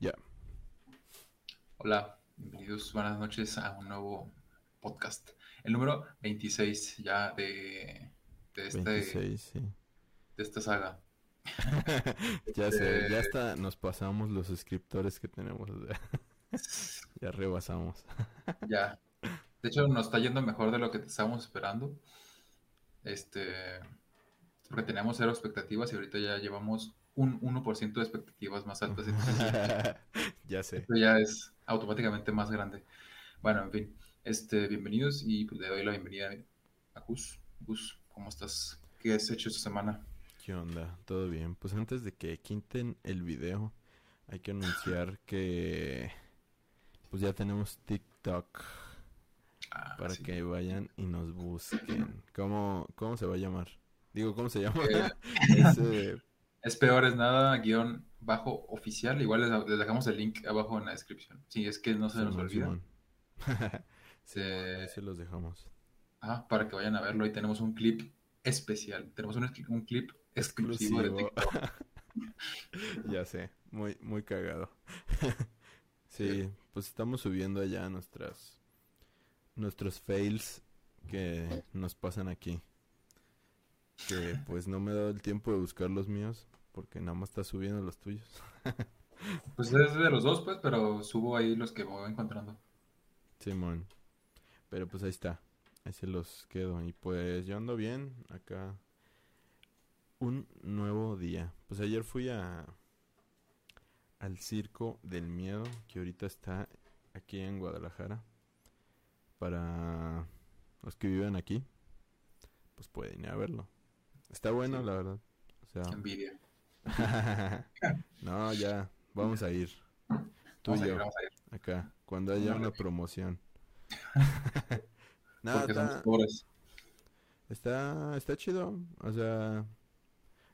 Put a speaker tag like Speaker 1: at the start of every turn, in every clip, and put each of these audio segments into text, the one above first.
Speaker 1: Ya.
Speaker 2: Hola, bienvenidos, buenas noches a un nuevo podcast. El número 26 ya de, de, este,
Speaker 1: 26, sí.
Speaker 2: de esta saga.
Speaker 1: ya sé, ya
Speaker 2: Eh,
Speaker 1: hasta nos pasamos los suscriptores que tenemos. ya rebasamos.
Speaker 2: Ya. De hecho, nos está yendo mejor de lo que estábamos esperando. Este, porque teníamos cero expectativas y ahorita ya llevamos un 1% de expectativas más altas.
Speaker 1: Ya sé.
Speaker 2: esto ya es automáticamente más grande. Bueno, en fin, este, bienvenidos y pues, le doy la bienvenida a Gus. Gus, ¿cómo estás? ¿Qué has hecho esta semana?
Speaker 1: ¿Qué onda? ¿Todo bien? Pues antes de que quinten el video, hay que anunciar que pues ya tenemos TikTok
Speaker 2: Ah,
Speaker 1: para
Speaker 2: sí.
Speaker 1: que vayan y nos busquen. ¿Cómo, cómo se va a llamar? Digo, ¿cómo se llama?
Speaker 2: Eh,
Speaker 1: Ese-
Speaker 2: Es peor es nada, guion bajo oficial. Igual les, les dejamos el link abajo en la descripción. Si es que no se nos olvida. Se-
Speaker 1: se los dejamos.
Speaker 2: Ajá, para que vayan a verlo. Ahí tenemos un clip especial. Tenemos un, un clip exclusivo de. TikTok.
Speaker 1: Ya sé, muy, muy cagado. sí, pues estamos subiendo allá nuestras nuestros fails que nos pasan aquí. Que pues no me he dado el tiempo de buscar los míos, porque nada más está subiendo los tuyos.
Speaker 2: Pues es de los dos, pues, pero subo ahí los que voy encontrando.
Speaker 1: Simón. Pero pues ahí está. Ahí se los quedo. Y pues yo ando bien acá. Un nuevo día. Pues ayer fui a al Circo del Miedo, que ahorita está aquí en Guadalajara. Para los que viven aquí, pues pueden ir a verlo. Está bueno,
Speaker 2: Sí.
Speaker 1: la verdad. O sea,
Speaker 2: envidia.
Speaker 1: no, ya, vamos a ir. Tú
Speaker 2: Vamos
Speaker 1: y
Speaker 2: a ir,
Speaker 1: yo.
Speaker 2: vamos a ir.
Speaker 1: Acá, cuando haya una promoción. no,
Speaker 2: Porque somos
Speaker 1: está,
Speaker 2: pobres.
Speaker 1: está, está chido. O sea,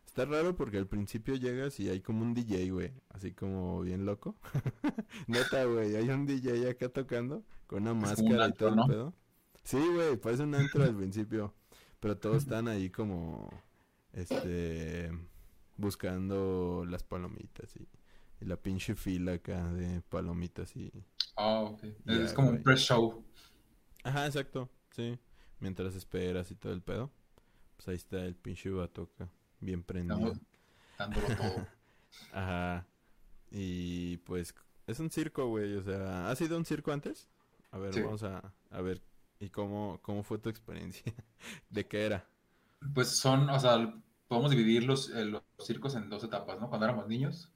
Speaker 1: está raro porque al principio llegas y hay como un DJ, güey. Así como bien loco. Neta, güey, hay un DJ acá tocando con una
Speaker 2: como un
Speaker 1: máscara y todo el pedo. Sí, güey, parece un antro al principio. Pero todos están ahí como, este, buscando las palomitas y, y la pinche fila acá de palomitas y...
Speaker 2: Ah, ok.
Speaker 1: Ya,
Speaker 2: Es como
Speaker 1: güey.
Speaker 2: un pre-show.
Speaker 1: Ajá, exacto, sí. Mientras esperas y todo el pedo, pues ahí está el pinche vato acá, bien prendido.
Speaker 2: Dándolo todo.
Speaker 1: Ajá. Y pues es un circo, güey, o sea, ¿has ido a un circo antes? A ver,
Speaker 2: Sí.
Speaker 1: vamos a, a ver, ¿y cómo, cómo fue tu experiencia? ¿De qué era?
Speaker 2: Pues son, o sea, podemos dividir los, eh, los circos en dos etapas, ¿no? Cuando éramos niños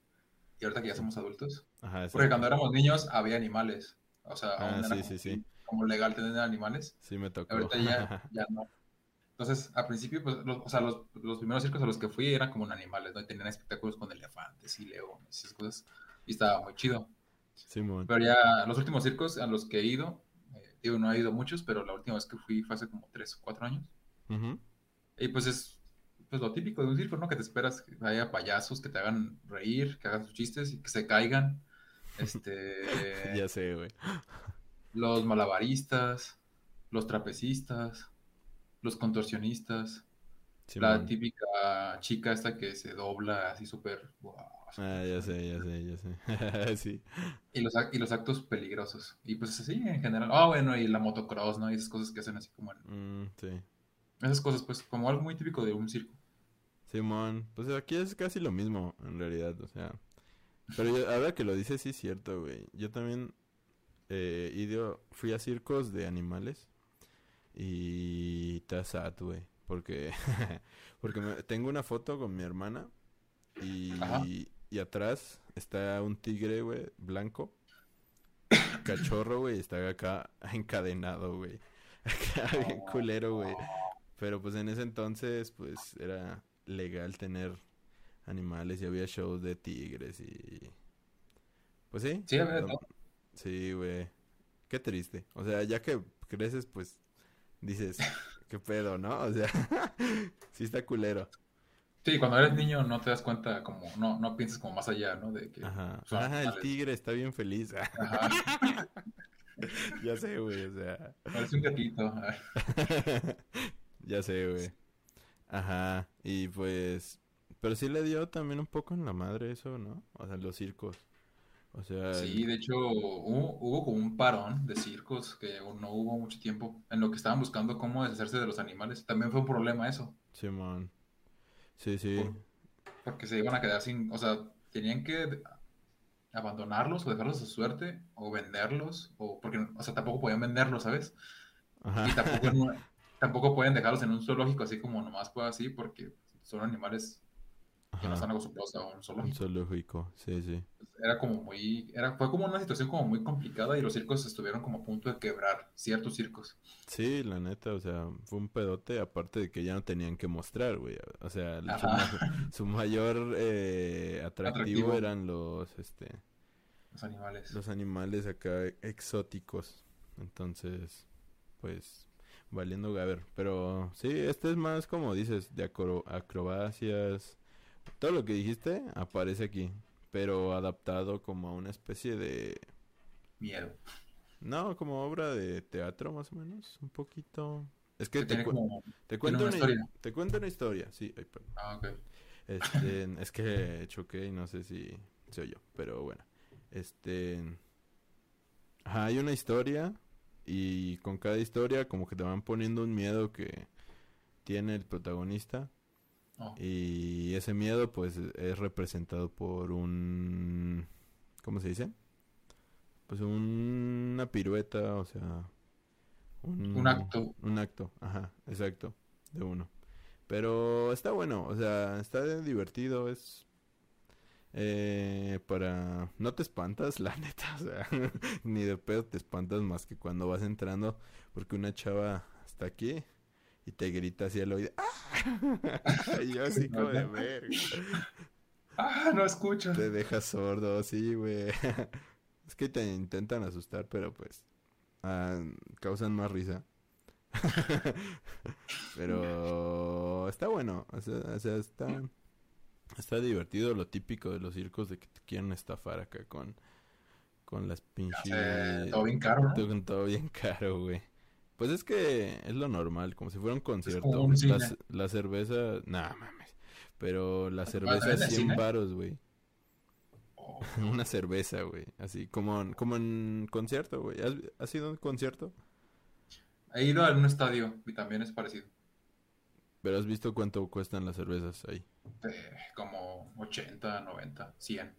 Speaker 2: y ahorita que ya somos adultos.
Speaker 1: Ajá,
Speaker 2: Porque cuando éramos niños había animales. O sea,
Speaker 1: Ah,
Speaker 2: aún era
Speaker 1: sí,
Speaker 2: como,
Speaker 1: sí, sí.
Speaker 2: como legal tener animales.
Speaker 1: Sí me tocó.
Speaker 2: Ahorita ya, ya no. Entonces, al principio, pues, los, o sea, los, los primeros circos a los que fui eran como en animales, ¿no? Y tenían espectáculos con elefantes y leones y esas cosas. Y estaba muy chido.
Speaker 1: Simón.
Speaker 2: Pero ya los últimos circos a los que he ido, eh, digo, no he ido muchos, pero la última vez que fui fue hace como 3 o 4 años.
Speaker 1: Ujú.
Speaker 2: Y pues es pues lo típico de un circo, ¿no? Que te esperas que haya payasos que te hagan reír, que hagan sus chistes y que se caigan. Este,
Speaker 1: Ya sé, güey.
Speaker 2: los malabaristas, los trapecistas, los contorsionistas, la típica chica esta que se dobla así súper... wow,
Speaker 1: Ah, ya sé, ya sé, ya sé. sí.
Speaker 2: y, los, y los actos peligrosos. Y pues así en general. Ah, bueno, y la motocross, ¿no? Y esas cosas que hacen así como... en-
Speaker 1: Mm, sí.
Speaker 2: esas cosas, pues, como algo muy típico de un circo.
Speaker 1: Simón, pues aquí es casi lo mismo, en realidad, o sea. Pero yo- ahora que lo dices, sí es cierto, güey. Yo también eh, ido- fui a circos de animales y está sad, güey. Porque, porque me- tengo una foto con mi hermana y, y atrás está un tigre, güey, blanco. Cachorro, güey, está acá encadenado, güey. Acá bien culero, güey. Pero pues en ese entonces, pues era legal tener animales y había shows de tigres y... Pues sí.
Speaker 2: Sí, todo.
Speaker 1: Sí, güey. Qué triste. O sea, ya que creces, pues dices, qué pedo, ¿no? O sea, sí está culero.
Speaker 2: Sí, cuando eres niño no te das cuenta, como, no, no piensas como más allá, ¿no? De que
Speaker 1: Ajá. Ajá, el tigre está bien feliz.
Speaker 2: Ajá,
Speaker 1: ya sé, güey, o sea.
Speaker 2: parece un gatito.
Speaker 1: ya sé, güey. Ajá. Y pues, pero sí le dio también un poco en la madre eso, ¿no? O sea, los circos. O sea,
Speaker 2: Sí, de hecho, hubo, hubo como un parón de circos que no hubo mucho tiempo en lo que estaban buscando cómo deshacerse de los animales. También fue un problema eso,
Speaker 1: Simón. Sí, sí.
Speaker 2: por- porque se iban a quedar sin, o sea, tenían que abandonarlos o dejarlos a su suerte o venderlos, o porque, o sea, tampoco podían venderlos, ¿sabes?
Speaker 1: Ajá.
Speaker 2: Y tampoco, en tampoco pueden dejarlos en un zoológico así como nomás puedo así, porque son animales que no están acostumbrados a un
Speaker 1: Un
Speaker 2: zoológico.
Speaker 1: zoológico. Sí, sí.
Speaker 2: Era como muy, era, fue como una situación como muy complicada y los circos estuvieron como a punto de quebrar, ciertos circos.
Speaker 1: Sí, la neta, o sea, fue un pedote, aparte de que ya no tenían que mostrar, güey. O sea, su mayor eh, atractivo,
Speaker 2: Atractivo.
Speaker 1: eran los, este,
Speaker 2: Los animales.
Speaker 1: los animales acá exóticos. Entonces, pues, valiendo gaber. Pero sí, este es más como dices, de acro- acrobacias. Todo lo que dijiste aparece aquí, pero adaptado como a una especie de...
Speaker 2: Miedo.
Speaker 1: No, como obra de teatro más o menos, un poquito. Es que
Speaker 2: Que
Speaker 1: te,
Speaker 2: tiene
Speaker 1: cu-
Speaker 2: como,
Speaker 1: te cuento
Speaker 2: una
Speaker 1: una,
Speaker 2: historia.
Speaker 1: te cuento una historia, sí, ay,
Speaker 2: ah, ok.
Speaker 1: Este, es que choqué y no sé si se oyó, pero bueno. Este, ajá, hay una historia y con cada historia como que te van poniendo un miedo que tiene el protagonista
Speaker 2: Oh,
Speaker 1: y ese miedo pues es representado por un ¿cómo se dice? Pues un- una pirueta, o sea, un,
Speaker 2: Un acto.
Speaker 1: un acto, ajá, exacto, de uno. Pero está bueno, o sea, está divertido, es eh, para... No te espantas, la neta, o sea, ni de pedo te espantas más que cuando vas entrando, porque una chava está aquí y te grita así al oído. ¡Ah! Yo así como de verga.
Speaker 2: Ah, no escucho.
Speaker 1: Te dejas sordo, sí, güey. Es que te intentan asustar, pero pues ah, causan más risa. Pero está bueno, o sea, o sea, está está divertido lo típico de los circos de que te quieren estafar acá con con las pinches
Speaker 2: todo bien caro, ¿no?
Speaker 1: todo, bien caro, güey. Pues es que es lo normal, como si fuera un concierto.
Speaker 2: un
Speaker 1: La, cerveza, nah, mames. Pero la
Speaker 2: ¿Cuál,
Speaker 1: cerveza
Speaker 2: el
Speaker 1: 100
Speaker 2: cine?
Speaker 1: varos, güey.
Speaker 2: Oh,
Speaker 1: Una cerveza, güey. Así como, en- como en concierto, güey. ¿Has, has ido a un concierto?
Speaker 2: He ido a un estadio y también es parecido.
Speaker 1: Pero has visto cuánto cuestan las cervezas ahí.
Speaker 2: Eh, como 80, 90, 100.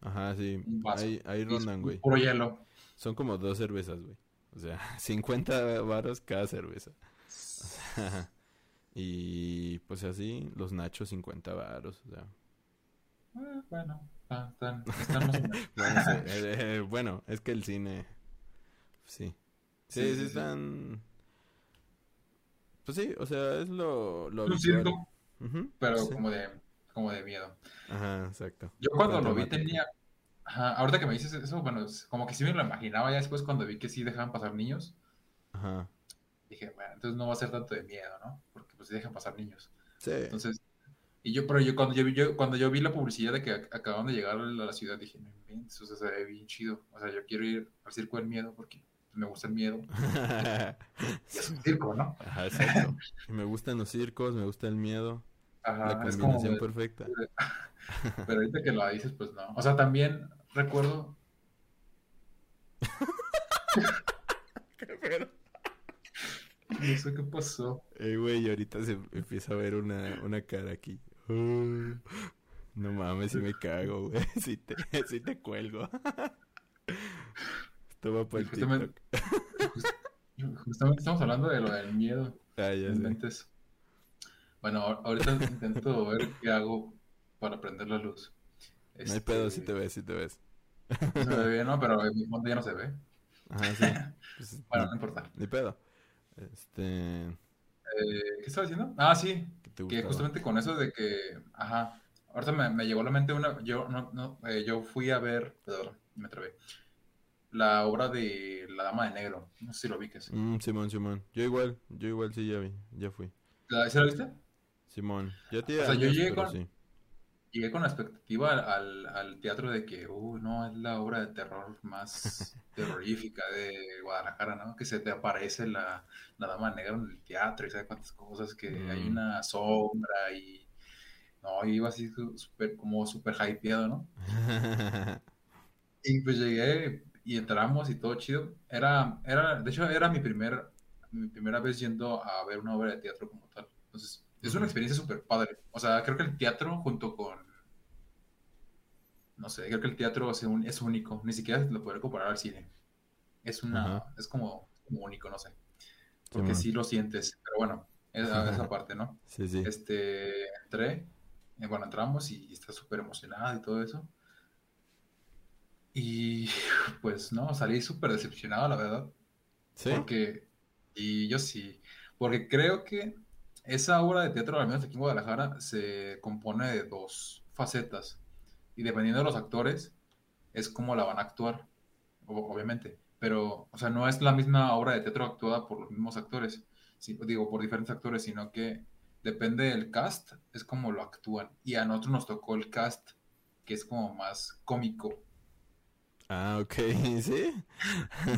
Speaker 1: Ajá, sí. Ahí, ahí rondan, güey.
Speaker 2: Puro hielo.
Speaker 1: Son como dos cervezas, güey. O sea, 50 varos cada cerveza. Y pues así, los nachos 50 varos. O sea,
Speaker 2: Eh, bueno, está- están, están más o
Speaker 1: bueno, sí, eh, eh, bueno, es que el cine, sí. Sí,
Speaker 2: Sí,
Speaker 1: sí,
Speaker 2: sí, sí.
Speaker 1: están... Pues sí, o sea, es lo, lo
Speaker 2: Un
Speaker 1: habitual.
Speaker 2: Pero
Speaker 1: sí.
Speaker 2: como de, como de miedo.
Speaker 1: Ajá, exacto.
Speaker 2: Yo cuando lo vi tenía... Ajá, ahorita que me dices eso, bueno, como que sí me lo imaginaba ya después cuando vi que sí dejaban pasar niños.
Speaker 1: Ajá,
Speaker 2: Dije, bueno, entonces no va a ser tanto de miedo, ¿no? Porque pues sí dejan pasar niños.
Speaker 1: sí.
Speaker 2: Entonces, y yo, pero yo cuando yo vi, yo, cuando yo vi la publicidad de que ac- acababan de llegar a la ciudad, dije, no inventes, o sea, se ve bien chido. O sea, yo quiero ir al circo del miedo porque me gusta el miedo. Y es un circo, ¿no?
Speaker 1: Ajá, exacto. Me gustan los circos, me gusta el miedo. La
Speaker 2: Ajá, es como,
Speaker 1: combinación perfecta.
Speaker 2: pero ahorita que lo dices, pues no. O sea, también recuerdo, no sé qué pasó.
Speaker 1: Eh, güey, ahorita se empieza a ver una, una cara aquí. No mames, si me cago, güey. Si te, si te cuelgo. Esto va para el
Speaker 2: Justamente-. Just- Justamente estamos hablando de lo del miedo.
Speaker 1: Ah, ya sé.
Speaker 2: Bueno, ahor- ahorita intento ver qué hago para prender la luz.
Speaker 1: No hay pedo
Speaker 2: Este,
Speaker 1: si te ves, si te ves.
Speaker 2: Se ve bien, ¿no? Pero en mi fondo ya no se ve.
Speaker 1: Ajá, sí. Pues,
Speaker 2: Bueno, no importa.
Speaker 1: ni pedo. Este,
Speaker 2: Eh, ¿qué estaba diciendo? Ah, sí,
Speaker 1: ¿qué te
Speaker 2: que justamente con eso de que, ajá, ahorita me, me llegó a la mente una, yo no, no, eh, yo fui a ver, perdón, me trabé, la obra de La Dama de Negro, no sé si lo ubiques.
Speaker 1: Mm, Simón, Simón. Yo igual, yo igual sí ya vi, ya fui.
Speaker 2: ¿La, ¿Sí la viste?
Speaker 1: Simón, ya
Speaker 2: O yo llegué con-
Speaker 1: sí.
Speaker 2: Llegué con la expectativa al, al, teatro de que, uy, no, es la obra de terror más terrorífica de Guadalajara, ¿no? Que se te aparece la, la dama negra en el teatro y sabe cuántas cosas, que hay
Speaker 1: Mm.
Speaker 2: una sombra y... No, iba así su- súper, como súper hypeado, ¿no? Y pues llegué y entramos y todo chido. Era, era, de hecho, era mi, primer, mi primera vez yendo a ver una obra de teatro como tal. Entonces, es una experiencia súper padre. O sea, creo que el teatro junto con... No sé, creo que el teatro es, es único. Ni siquiera lo podré comparar al cine. Es una... Es como, único, no sé. Porque sí, lo sientes. Pero bueno, esa, esa parte, ¿no?
Speaker 1: Sí, sí.
Speaker 2: Este, entré. Eh, bueno, entramos y está súper emocionada y todo eso. Y pues no, salí súper decepcionado, la verdad.
Speaker 1: ¿Sí?
Speaker 2: Porque, y yo sí, porque creo que esa obra de teatro, al menos aquí en Guadalajara, se compone de dos facetas. Y dependiendo de los actores, es como la van a actuar, obviamente. Pero, o sea, no es la misma obra de teatro actuada por los mismos actores, digo, por diferentes actores, sino que depende del cast, es como lo actúan. Y a nosotros nos tocó el cast, que es como más cómico
Speaker 1: Ah, ok, ¿sí?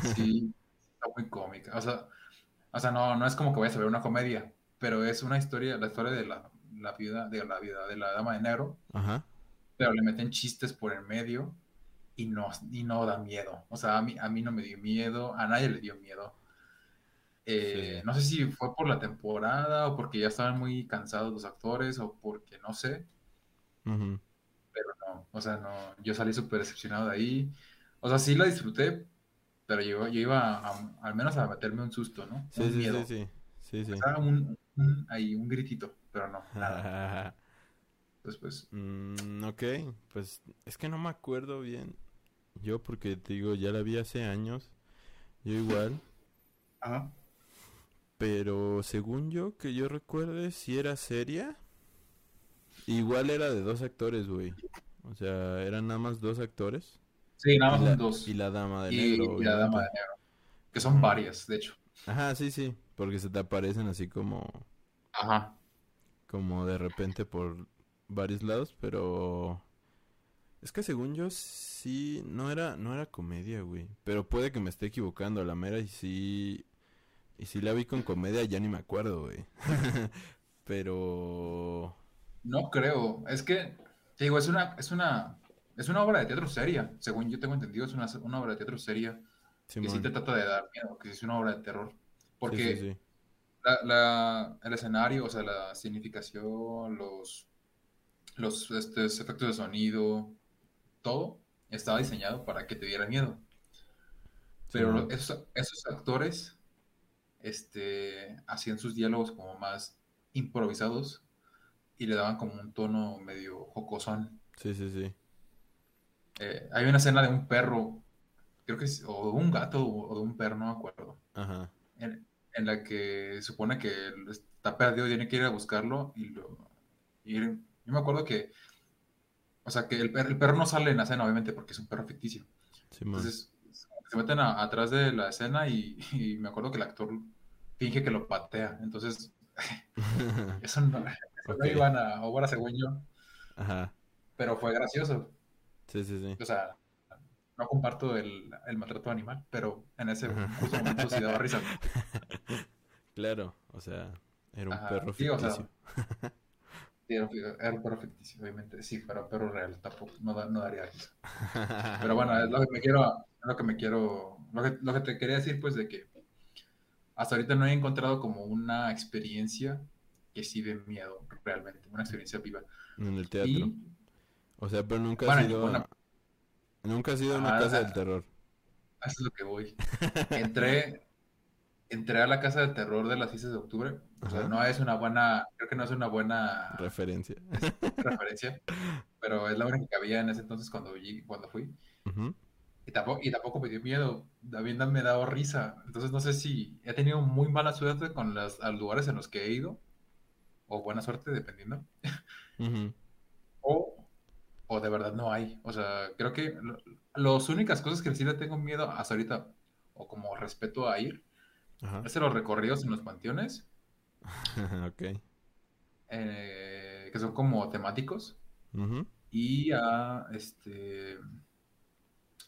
Speaker 2: Sí, está muy cómica. O sea, o sea, no, no es como que vayas a ver una comedia, pero es una historia, la historia de la, la vida, de la vida de la dama de negro.
Speaker 1: Ajá.
Speaker 2: Pero le meten chistes por el medio y no, y no da miedo. O sea, a mí, a mí no me dio miedo, a nadie le dio miedo. Eh, no sé si fue por la temporada o porque ya estaban muy cansados los actores o porque no sé. Pero no, o sea, no, yo salí súper decepcionado de ahí. O sea, sí la disfruté, pero yo, yo iba al menos a meterme un susto, ¿no?
Speaker 1: Sí, sí, sí, sí, sí, sí.
Speaker 2: un, ahí, un gritito, pero no, nada. Después.
Speaker 1: Mm, ok, pues es que no me acuerdo bien. Yo porque te digo, ya la vi hace años. Yo igual.
Speaker 2: Ajá.
Speaker 1: Pero según yo, que yo recuerde, si era seria. Igual era de dos actores, güey. O sea, eran nada más dos actores.
Speaker 2: Sí, nada más dos.
Speaker 1: Y la dama de negro.
Speaker 2: Y la dama de negro. Que son varias, de hecho.
Speaker 1: Ajá, sí, sí. Porque se te aparecen así como.
Speaker 2: Ajá.
Speaker 1: Como de repente por varios lados, pero. Es que según yo sí. No era, no era comedia, güey. Pero puede que me esté equivocando. La mera y sí. Y si la vi con comedia, ya ni me acuerdo, güey. pero.
Speaker 2: No creo. Es que. Te digo, es una. Es una es una obra de teatro seria, según yo tengo entendido, es una, obra de teatro seria. que sí te trata de dar miedo, que es una obra de terror. Porque el escenario, o sea, la significación, los, los este, efectos de sonido, todo estaba diseñado para que te diera miedo. Pero esos, esos, actores este, hacían sus diálogos como más improvisados y le daban como un tono medio jocosón.
Speaker 1: Sí, sí, sí.
Speaker 2: Eh, hay una escena de un perro, creo que es, o de un gato o de un perro, no me acuerdo.
Speaker 1: Ajá.
Speaker 2: En, la que supone que está perdido y tiene que ir a buscarlo y lo... yo me acuerdo que, o sea, que el, perro no sale en la escena, obviamente, porque es un perro ficticio. Entonces, se meten atrás de la escena y, me acuerdo que el actor finge que lo patea. Entonces, eso no, iban a obra según yo.
Speaker 1: Ajá.
Speaker 2: Pero fue gracioso.
Speaker 1: Sí, sí, sí.
Speaker 2: O sea, no comparto el, el maltrato animal, pero en ese momento sí daba risa.
Speaker 1: Claro, o sea, era un perro ficticio.
Speaker 2: Sí, era, un perro ficticio, obviamente. Sí, pero un perro real tampoco, no, no daría risa. Pero bueno, es lo que me quiero, lo que me quiero, lo que, lo que te quería decir, pues, de que hasta ahorita no he encontrado como una experiencia que sí de miedo, realmente, una experiencia viva.
Speaker 1: En el teatro. O sea, pero nunca ha sido. Nunca ha sido una ah, casa del terror.
Speaker 2: Eso es lo que voy. Entré, entré a la casa del terror de las 6 de octubre. O sea, no es una buena, creo que no es una buena
Speaker 1: referencia.
Speaker 2: referencia, pero es la única que había en ese entonces cuando, cuando fui. y, tampoco, y tampoco me dio miedo, también me ha dado risa. Entonces no sé si he tenido muy mala suerte con los lugares en los que he ido, o buena suerte, dependiendo. O o de verdad no hay. O sea, creo que las únicas cosas que sí le tengo miedo hasta ahorita, o como respeto a ir, es los recorridos en los panteones.
Speaker 1: ok.
Speaker 2: Eh, que son como temáticos. Y a este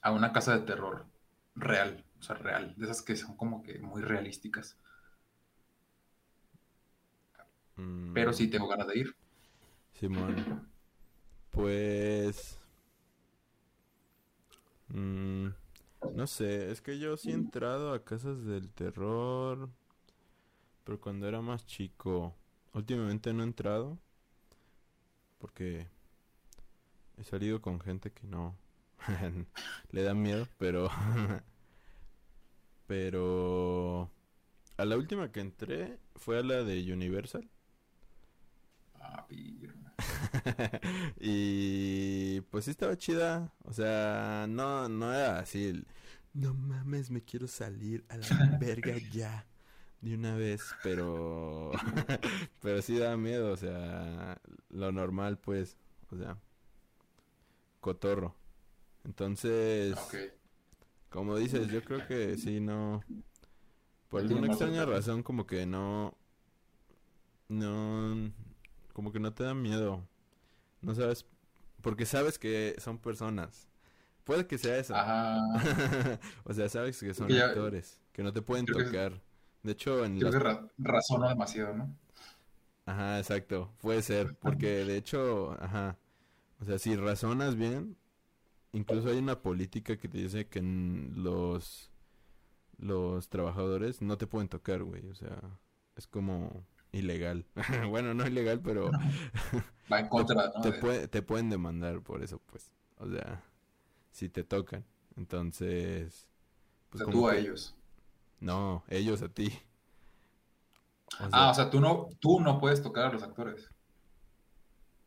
Speaker 2: a una casa de terror real, o sea, real, de esas que son como que muy realísticas. Pero sí mm. tengo ganas de ir.
Speaker 1: Simón. Pues... Mm, no sé, es que yo sí he entrado a casas del terror, pero cuando era más chico. Últimamente no he entrado porque he salido con gente que no le da miedo, pero pero a la última que entré fue a la de Universal.
Speaker 2: Ah.
Speaker 1: y pues sí estaba chida. O sea, no, no era así el, no mames, me quiero salir a la verga ya. De una vez, pero... pero sí da miedo, o sea, lo normal pues, o sea, cotorro. Entonces, como dices, yo creo que sí, no... Por alguna extraña razón como que no... No... Como que no te da miedo. No sabes... Porque sabes que son personas. Puede que sea eso.
Speaker 2: Ajá.
Speaker 1: o sea, sabes que son
Speaker 2: Que ya-
Speaker 1: actores. Que no te pueden
Speaker 2: creo que-
Speaker 1: tocar. De hecho, en
Speaker 2: Creo
Speaker 1: las...
Speaker 2: que ra- razona demasiado, ¿no?
Speaker 1: Ajá, exacto. Puede ser. Porque de hecho, ajá. O sea, si razonas bien, incluso hay una política que te dice que los los trabajadores no te pueden tocar, güey. O sea, es como ilegal. bueno, no ilegal, pero
Speaker 2: Va en contra, ¿no?
Speaker 1: te,
Speaker 2: De-
Speaker 1: puede- te pueden demandar por eso, pues. O sea, si te tocan. Entonces,
Speaker 2: o
Speaker 1: pues
Speaker 2: sea,
Speaker 1: como
Speaker 2: tú a
Speaker 1: que-
Speaker 2: ellos.
Speaker 1: No, ellos a ti. O sea,
Speaker 2: Ah, o sea, tú no, tú no puedes tocar a los actores.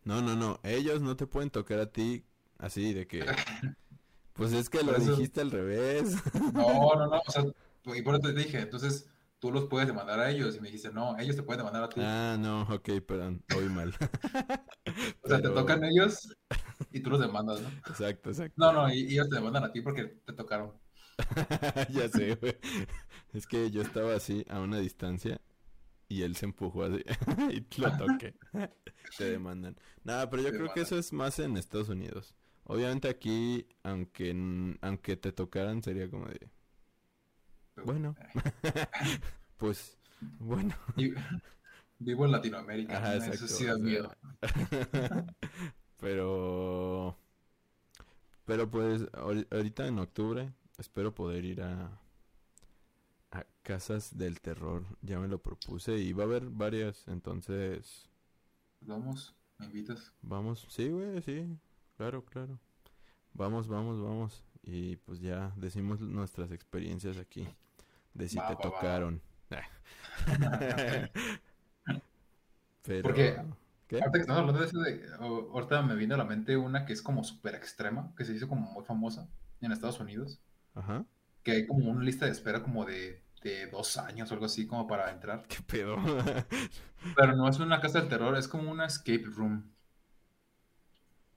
Speaker 1: No, no, no. Ellos no te pueden tocar a ti así de que... Pues es que lo
Speaker 2: eso-
Speaker 1: dijiste al revés.
Speaker 2: No, no, no. O sea, y por eso te dije, entonces tú los puedes demandar a ellos. Y me dijiste, no, ellos te pueden demandar a ti.
Speaker 1: Ah, no, ok, perdón. Oí mal.
Speaker 2: o sea, te tocan ellos y tú los demandas, ¿no?
Speaker 1: Exacto, exacto.
Speaker 2: No, no, y, ellos te demandan a ti porque te tocaron.
Speaker 1: Ya sé, güey. Es que yo estaba así a una distancia y él se empujó así y lo toqué. Te demandan. Nada, pero yo
Speaker 2: Te
Speaker 1: creo que eso es más en Estados Unidos. Obviamente aquí, aunque aunque te tocaran, sería como de, bueno, pues, bueno.
Speaker 2: Y- vivo en Latinoamérica.
Speaker 1: Ajá,
Speaker 2: ¿no?
Speaker 1: exacto.
Speaker 2: Eso sí da miedo.
Speaker 1: pero, pero pues ahori- ahorita en octubre espero poder ir a a casas del terror. Ya me lo propuse y va a haber varias, entonces
Speaker 2: Vamos, me invitas.
Speaker 1: vamos. Sí, güey, sí, claro, claro. Vamos, vamos, vamos y pues ya decimos nuestras experiencias aquí de si
Speaker 2: Va,
Speaker 1: te
Speaker 2: va, va.
Speaker 1: tocaron. Pero
Speaker 2: Porque
Speaker 1: ¿qué?
Speaker 2: Ahorita que estamos hablando de eso, de, ahorita me vino a la mente una que es como súper extrema, que se hizo como muy famosa en Estados Unidos,
Speaker 1: Ajá.
Speaker 2: que hay como una lista de espera como de, de dos años o algo así como para entrar.
Speaker 1: ¿Qué pedo?
Speaker 2: Pero no es una casa del terror, es como una escape room.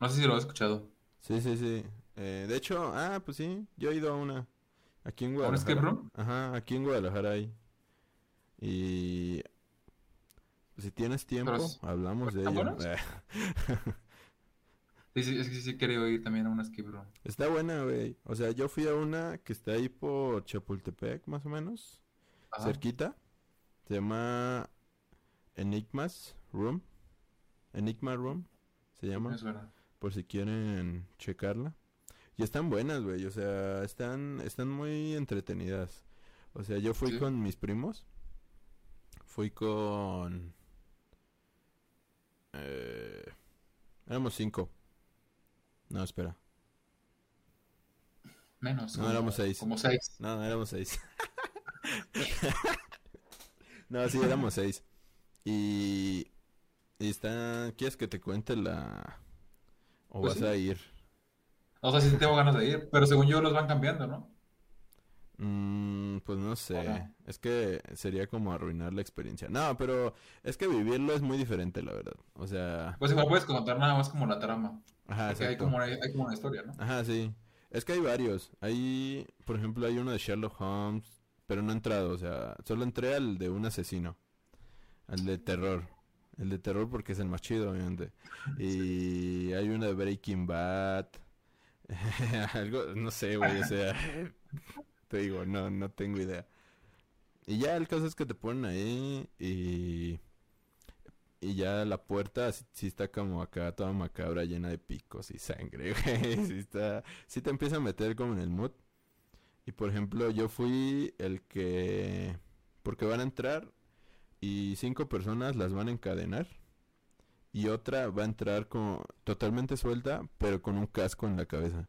Speaker 2: No sé si lo has escuchado.
Speaker 1: Sí, sí, sí. Eh, de hecho, ah, pues sí, yo he ido a una. Aquí en
Speaker 2: ¿A una escape
Speaker 1: Guadalajara.
Speaker 2: room?
Speaker 1: Ajá, aquí en Guadalajara hay. Y si tienes tiempo,
Speaker 2: es-
Speaker 1: hablamos de
Speaker 2: ¿están
Speaker 1: ello.
Speaker 2: Sí, sí, es que sí, quería ir también a una escape room.
Speaker 1: Está buena, güey. O sea, yo fui a una que está ahí por Chapultepec, más o menos,
Speaker 2: Ajá.
Speaker 1: cerquita. Se llama Enigmas Room. Enigma Room, se llama.
Speaker 2: Suena.
Speaker 1: por si quieren checarla. Y están buenas, güey, o sea, están, están muy entretenidas. O sea, yo fui
Speaker 2: Sí.
Speaker 1: con mis primos. Fui con... Eh, éramos cinco. No, espera.
Speaker 2: Menos.
Speaker 1: No,
Speaker 2: como-
Speaker 1: éramos seis.
Speaker 2: Como seis.
Speaker 1: No, no, éramos seis. no, sí, éramos seis. Y... Y está... ¿Quieres que te cuente la... ¿O
Speaker 2: Pues
Speaker 1: vas
Speaker 2: sí.
Speaker 1: a ir?
Speaker 2: O sea, sí tengo ganas de ir, pero según yo los van cambiando, ¿no?
Speaker 1: Mm, pues no sé. Es que sería como arruinar la experiencia. No, pero es que vivirlo es muy diferente, la verdad. O sea,
Speaker 2: Pues igual puedes contar nada más como la trama.
Speaker 1: ajá,
Speaker 2: Porque hay como, hay como una historia, ¿no?
Speaker 1: Ajá, sí. Es que hay varios. Hay, por ejemplo, hay uno de Sherlock Holmes, pero no he entrado, o sea, solo entré al de un asesino. Al de terror. El de terror porque es el más chido, obviamente. Y hay uno de Breaking Bad. Algo, no sé, güey, o sea, te digo, no, no tengo idea. Y ya el caso es que te ponen ahí y y ya la puerta sí, está como acá toda macabra, llena de picos y sangre, güey. Sí está, sí te empieza a meter como en el mood. Y por ejemplo, yo fui el que, porque van a entrar y cinco personas las van a encadenar y otra va a entrar como totalmente suelta, pero con un casco en la cabeza.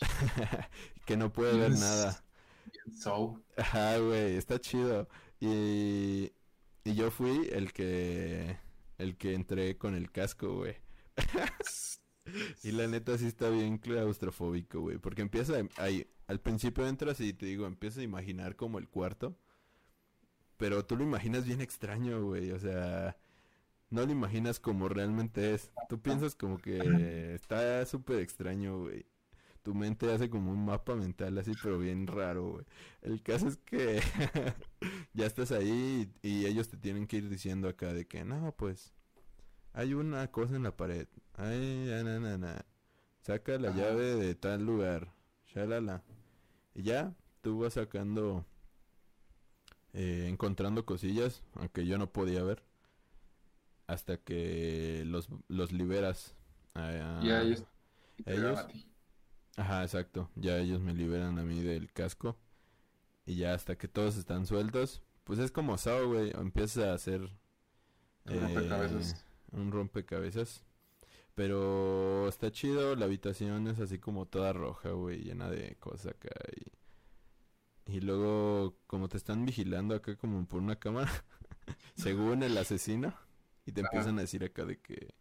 Speaker 1: que no puede ver
Speaker 2: Yes.
Speaker 1: nada.
Speaker 2: So,
Speaker 1: Ajá, güey, está chido. Y, y yo fui el que el que entré con el casco, güey. Y la neta sí está bien claustrofóbico, güey, porque empieza ahí, al principio entras y te digo, empiezas a imaginar como el cuarto, pero tú lo imaginas bien extraño, güey, o sea, no lo imaginas como realmente es. Tú piensas como que está súper extraño, güey. Tu mente hace como un mapa mental así, pero bien raro, güey. El caso es que ya estás ahí y, y ellos te tienen que ir diciendo acá de que, no, pues, hay una cosa en la pared. Ay, na, na, na. Saca la
Speaker 2: Ajá.
Speaker 1: llave de tal lugar. Shalala. Y ya, tú vas sacando, eh, encontrando cosillas, aunque yo no podía ver, hasta que los, los liberas. a-
Speaker 2: ellos. a ti.
Speaker 1: Ajá, exacto. Ya ellos me liberan a mí del casco. Y ya hasta que todos están sueltos, pues es como Sao, güey. Empieza a hacer
Speaker 2: Un rompecabezas.
Speaker 1: eh, un rompecabezas. Pero está chido, la habitación es así como toda roja, güey, llena de cosas acá. Y, y luego, como te están vigilando acá como por una cámara, según el asesino, y te
Speaker 2: Ajá.
Speaker 1: empiezan a decir acá de que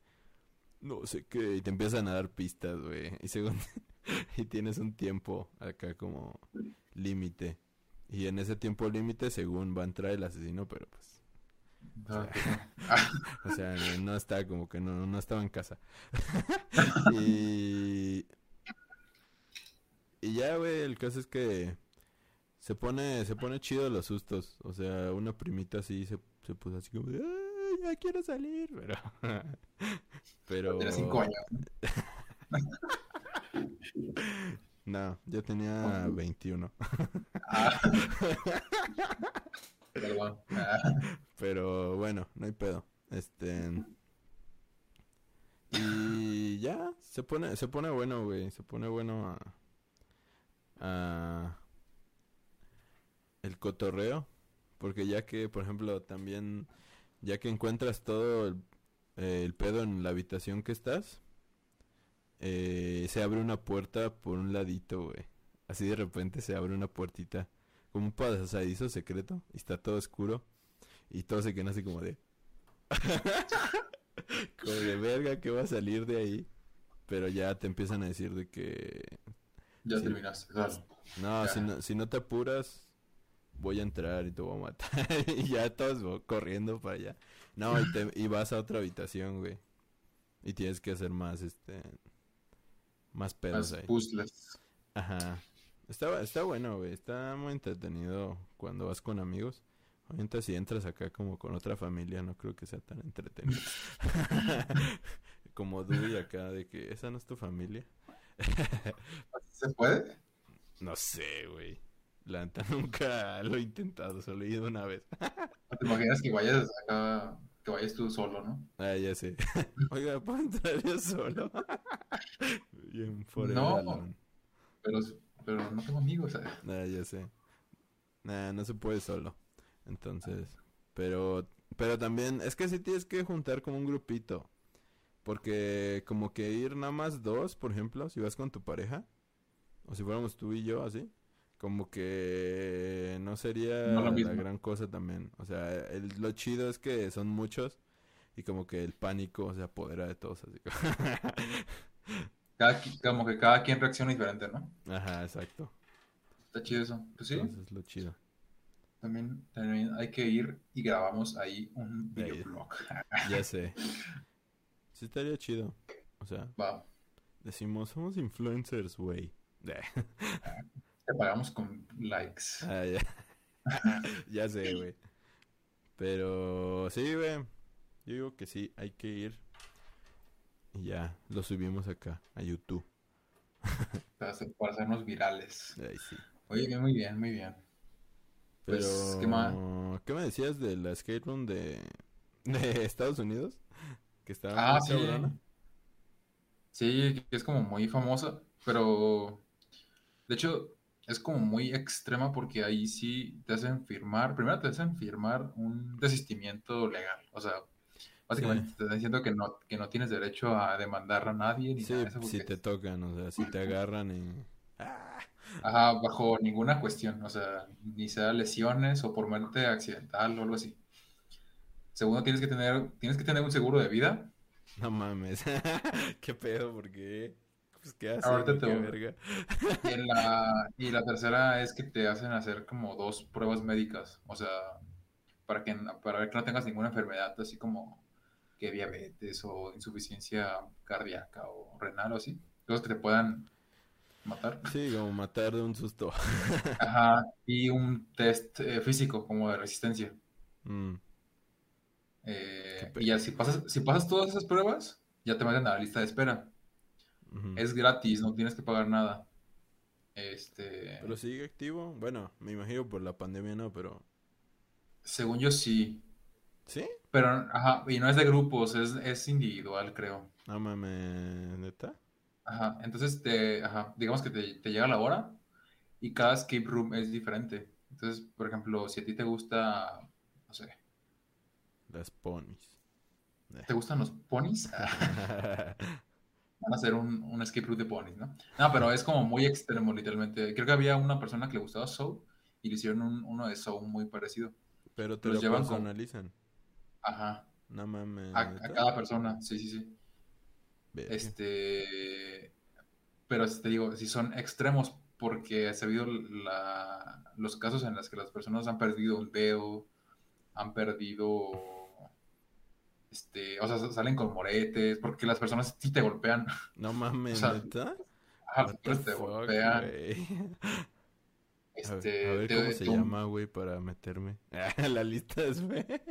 Speaker 1: no sé qué, y te empiezan a dar pistas, güey. Y según, y tienes un tiempo acá como límite. Y en ese tiempo límite, según va a entrar el asesino, pero pues
Speaker 2: Ah, no. Ah,
Speaker 1: o sea, no- no está como que no, no estaba en casa. y, y ya, güey, el caso es que se pone, se pone chido los sustos. O sea, una primita así se, se puso así como de, "Ay, ya quiero salir, pero... pero...
Speaker 2: Tiene cinco años.
Speaker 1: No, yo tenía 21.
Speaker 2: Ah. Perdón. Ah,
Speaker 1: Pero bueno, no hay pedo. Este. Y ya, se pone, se pone bueno, güey. Se pone bueno a. a el cotorreo. Porque ya que, por ejemplo, también. Ya que encuentras todo el, eh, el pedo en la habitación que estás. eh, se abre una puerta por un ladito, güey. Así de repente se abre una puertita. Como un pasadizo secreto. Y está todo oscuro. Y todos se quedan así como de. como de verga que va a salir de ahí. Pero ya te empiezan a decir de que.
Speaker 2: ya terminaste.
Speaker 1: No,
Speaker 2: Ya.
Speaker 1: si no, si no te apuras, voy a entrar y te voy a matar. y ya todos corriendo para allá. No, y, te- y vas a otra habitación, güey. Y tienes que hacer más, este. Más pedos
Speaker 2: más
Speaker 1: ahí.
Speaker 2: puzzles.
Speaker 1: Ajá. Está, está bueno, güey. Está muy entretenido cuando vas con amigos. Obviamente si entras acá como con otra familia, no creo que sea tan entretenido. como Dewey acá de que esa no es tu familia.
Speaker 2: ¿Se puede?
Speaker 1: No sé, güey. La neta nunca lo he intentado, solo he ido una vez.
Speaker 2: ¿No te imaginas que vayas acá, que vayas tú solo, no?
Speaker 1: Ah, ya sé. Oiga, ¿puedo entrar yo solo? Bien,
Speaker 2: No.
Speaker 1: alone.
Speaker 2: Pero, pero no tengo amigos. ¿sabes?
Speaker 1: Ah, ya sé. Nah, no se puede solo. Entonces, pero, pero también, es que sí tienes que juntar como un grupito. Porque como que ir nada más dos, por ejemplo, si vas con tu pareja, o si fuéramos tú y yo así, como que no sería
Speaker 2: No
Speaker 1: la gran cosa también. O sea, el- lo chido es que son muchos y como que el pánico se apodera de todos así.
Speaker 2: Cada, qui- como que cada quien reacciona diferente, ¿no?
Speaker 1: Ajá, exacto.
Speaker 2: Está chido eso. Pues sí,
Speaker 1: Entonces lo chido.
Speaker 2: también, también hay que ir y grabamos ahí un videoblog.
Speaker 1: Ya sé. Sí estaría chido. O sea,
Speaker 2: Va,
Speaker 1: decimos, somos influencers, güey.
Speaker 2: te pagamos con likes.
Speaker 1: Ah, ya. ya sé, güey. Pero sí, güey. Yo digo que sí, hay que ir. Y ya, lo subimos acá, a YouTube.
Speaker 2: Para, hacer- para hacernos virales.
Speaker 1: Ahí sí.
Speaker 2: Oye, bien, muy bien, muy bien.
Speaker 1: Pero,
Speaker 2: Pues, ¿qué más?
Speaker 1: ¿qué me decías de la skate room de, de Estados Unidos, que estaba
Speaker 2: Ah,
Speaker 1: muy
Speaker 2: sí.
Speaker 1: cabrona.
Speaker 2: Sí, que es como muy famosa, pero de hecho es como muy extrema porque ahí sí te hacen firmar, primero te hacen firmar un desistimiento legal, o sea, básicamente
Speaker 1: Sí.
Speaker 2: te están diciendo que no, que no tienes derecho a demandar a nadie ni
Speaker 1: Sí,
Speaker 2: nada de eso
Speaker 1: si
Speaker 2: porque,
Speaker 1: te tocan, o sea, si te agarran y... Ah,
Speaker 2: ajá, bajo ninguna cuestión, o sea, ni sea lesiones o por muerte accidental o algo así. Segundo, tienes que tener, tienes que tener un seguro de vida.
Speaker 1: no mames. ¿Qué pedo? ¿Por qué? Pues, ¿qué hacen?
Speaker 2: Ahorita te
Speaker 1: ¿Qué
Speaker 2: voy-
Speaker 1: verga?
Speaker 2: Y la, y la tercera es que te hacen hacer como dos pruebas médicas, o sea, para que, para ver que no tengas ninguna enfermedad, así como que diabetes o insuficiencia cardíaca o renal o así, cosas que te puedan matar.
Speaker 1: Sí, como matar de un susto.
Speaker 2: Ajá, y un test eh, físico como de resistencia.
Speaker 1: Mm,
Speaker 2: Eh, y ya si pasas, si pasas todas esas pruebas, ya te meten a la lista de espera. Es gratis, no tienes que pagar nada. Este,
Speaker 1: Pero sigue activo. Bueno, me imagino por la pandemia no, pero...
Speaker 2: según yo sí.
Speaker 1: ¿Sí?
Speaker 2: Pero, ajá, y no es de grupos, es, es individual, creo.
Speaker 1: No mames, ¿neta?
Speaker 2: Ajá, entonces te, ajá, digamos que te, te llega la hora y cada escape room es diferente. Entonces, por ejemplo, si a ti te gusta, no sé,
Speaker 1: Las ponis.
Speaker 2: ¿te gustan los ponis? Van a hacer un, un escape room de ponis, ¿no? No, pero es como muy extremo, literalmente. Creo que había una persona que le gustaba Soul y le hicieron un- uno de Soul muy parecido.
Speaker 1: Pero te
Speaker 2: Los
Speaker 1: lo
Speaker 2: con-
Speaker 1: personalizan.
Speaker 2: Ajá,
Speaker 1: No mames,
Speaker 2: a, cada persona, sí, sí, sí. Este, pero te digo, si son extremos, porque ha habido la- los casos en los que las personas han perdido un dedo, han perdido, este, o sea, salen con moretes, porque las personas sí te golpean,
Speaker 1: No mames,
Speaker 2: o sea,
Speaker 1: ¿neta?
Speaker 2: ajá, te
Speaker 1: fuck,
Speaker 2: golpean,
Speaker 1: güey? A ver,
Speaker 2: este,
Speaker 1: a ver
Speaker 2: te-
Speaker 1: cómo se llama, güey, para meterme. La lista es fe.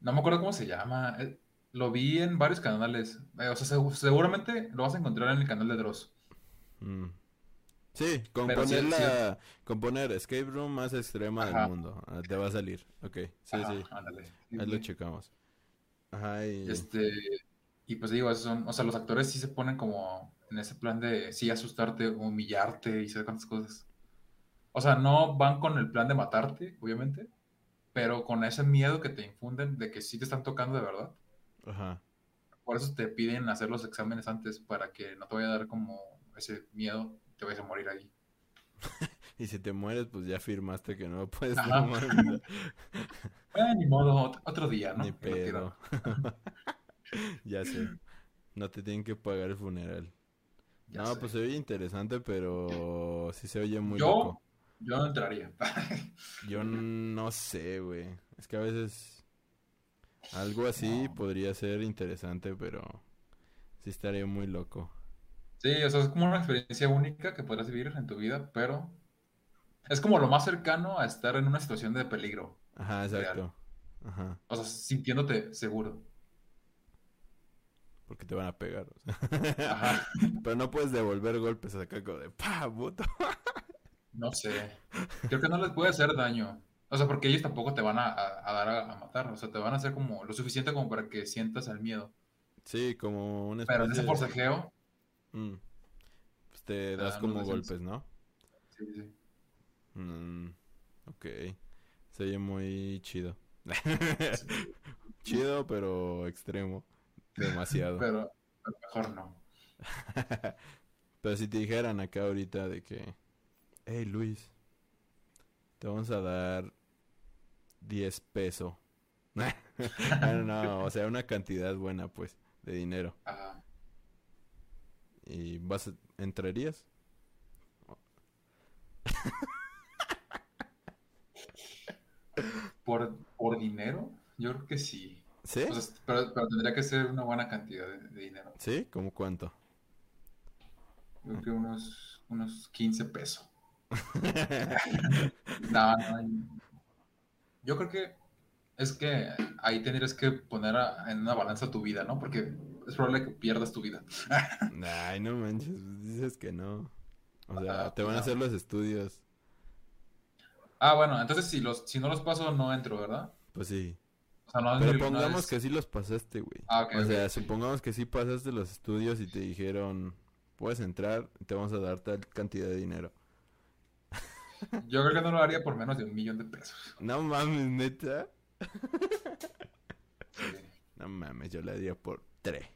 Speaker 2: no me acuerdo cómo se llama, eh, lo vi en varios canales, eh, o sea, segu- seguramente lo vas a encontrar en el canal de Dross,
Speaker 1: Mm. Sí, con
Speaker 2: Pero sí-
Speaker 1: la... Con poner escape room más extrema
Speaker 2: Ajá.
Speaker 1: del mundo. Ah, Te va a salir. Ok, sí,
Speaker 2: Ajá,
Speaker 1: sí.
Speaker 2: ándale.
Speaker 1: Ahí lo checamos. Ajá, y...
Speaker 2: Este, y pues digo, esos son, o sea, los actores sí se ponen como en ese plan de sí asustarte, humillarte y saber cuántas cosas. O sea, no van con el plan de matarte, obviamente, pero con ese miedo que te infunden de que sí te están tocando de verdad.
Speaker 1: Ajá.
Speaker 2: Por eso te piden hacer los exámenes antes para que no te vaya a dar como ese miedo, te vayas a morir ahí.
Speaker 1: Y si te mueres, pues ya firmaste que no puedes.
Speaker 2: Eh, ni modo, ot- otro día, ¿no?
Speaker 1: Ni pedo. Ya sé. No te tienen que pagar el funeral.
Speaker 2: Ya
Speaker 1: no,
Speaker 2: sé.
Speaker 1: pues se oye interesante, pero sí se oye muy
Speaker 2: Yo,
Speaker 1: loco.
Speaker 2: yo no entraría.
Speaker 1: Yo no sé, güey. Es que a veces algo así
Speaker 2: No.
Speaker 1: podría ser interesante, pero sí estaría muy loco.
Speaker 2: Sí, o sea, es como una experiencia única que podrás vivir en tu vida, pero es como lo más cercano a estar en una situación de peligro,
Speaker 1: Ajá,
Speaker 2: Real.
Speaker 1: exacto. Ajá.
Speaker 2: o sea, sintiéndote seguro.
Speaker 1: Porque te van a pegar. o sea.
Speaker 2: Ajá,
Speaker 1: Pero no puedes devolver golpes acá como de pa, puto.
Speaker 2: no sé. Creo que no les puede hacer daño. O sea, porque ellos tampoco te van a, a- a dar a, a matar, o sea, te van a hacer como lo suficiente como para que sientas el miedo.
Speaker 1: Sí, como una
Speaker 2: Pero en ese forcejeo,
Speaker 1: Mm. Pues te das
Speaker 2: dan
Speaker 1: como golpes, ¿no?
Speaker 2: sí, sí.
Speaker 1: Mm, ok. Se oye muy chido. chido, pero extremo. Demasiado.
Speaker 2: Pero, pero mejor no.
Speaker 1: Pero si te dijeran acá ahorita de que, hey Luis, te vamos a dar 10 pesos. no, no, o sea, una cantidad buena, pues, de dinero.
Speaker 2: Ajá.
Speaker 1: ¿Y vas a- entrarías?
Speaker 2: ¿Por, por dinero? Yo creo que sí.
Speaker 1: ¿Sí?
Speaker 2: O sea, pero, pero tendría que ser una buena cantidad de, de dinero.
Speaker 1: ¿Sí? ¿Cómo cuánto?
Speaker 2: Yo creo que unos, unos 15 pesos. No, no, yo creo que es que ahí tendrías que poner a- en una balanza tu vida, ¿no? Porque es probable que pierdas tu vida.
Speaker 1: Ay, no manches, dices que no. O sea,
Speaker 2: Ah,
Speaker 1: te van a hacer los estudios.
Speaker 2: Ah, bueno, entonces si los, si no los paso, no entro, ¿verdad?
Speaker 1: Pues sí.
Speaker 2: O sea, no
Speaker 1: Pero pongamos que sí los pasaste, güey.
Speaker 2: Ah,
Speaker 1: o sea, supongamos que sí pasaste los estudios y te dijeron, puedes entrar, te vamos a dar tal cantidad de dinero.
Speaker 2: Yo creo que no lo haría por menos de un millón de pesos.
Speaker 1: No mames, neta.
Speaker 2: Sí.
Speaker 1: No mames, yo le daría por tres.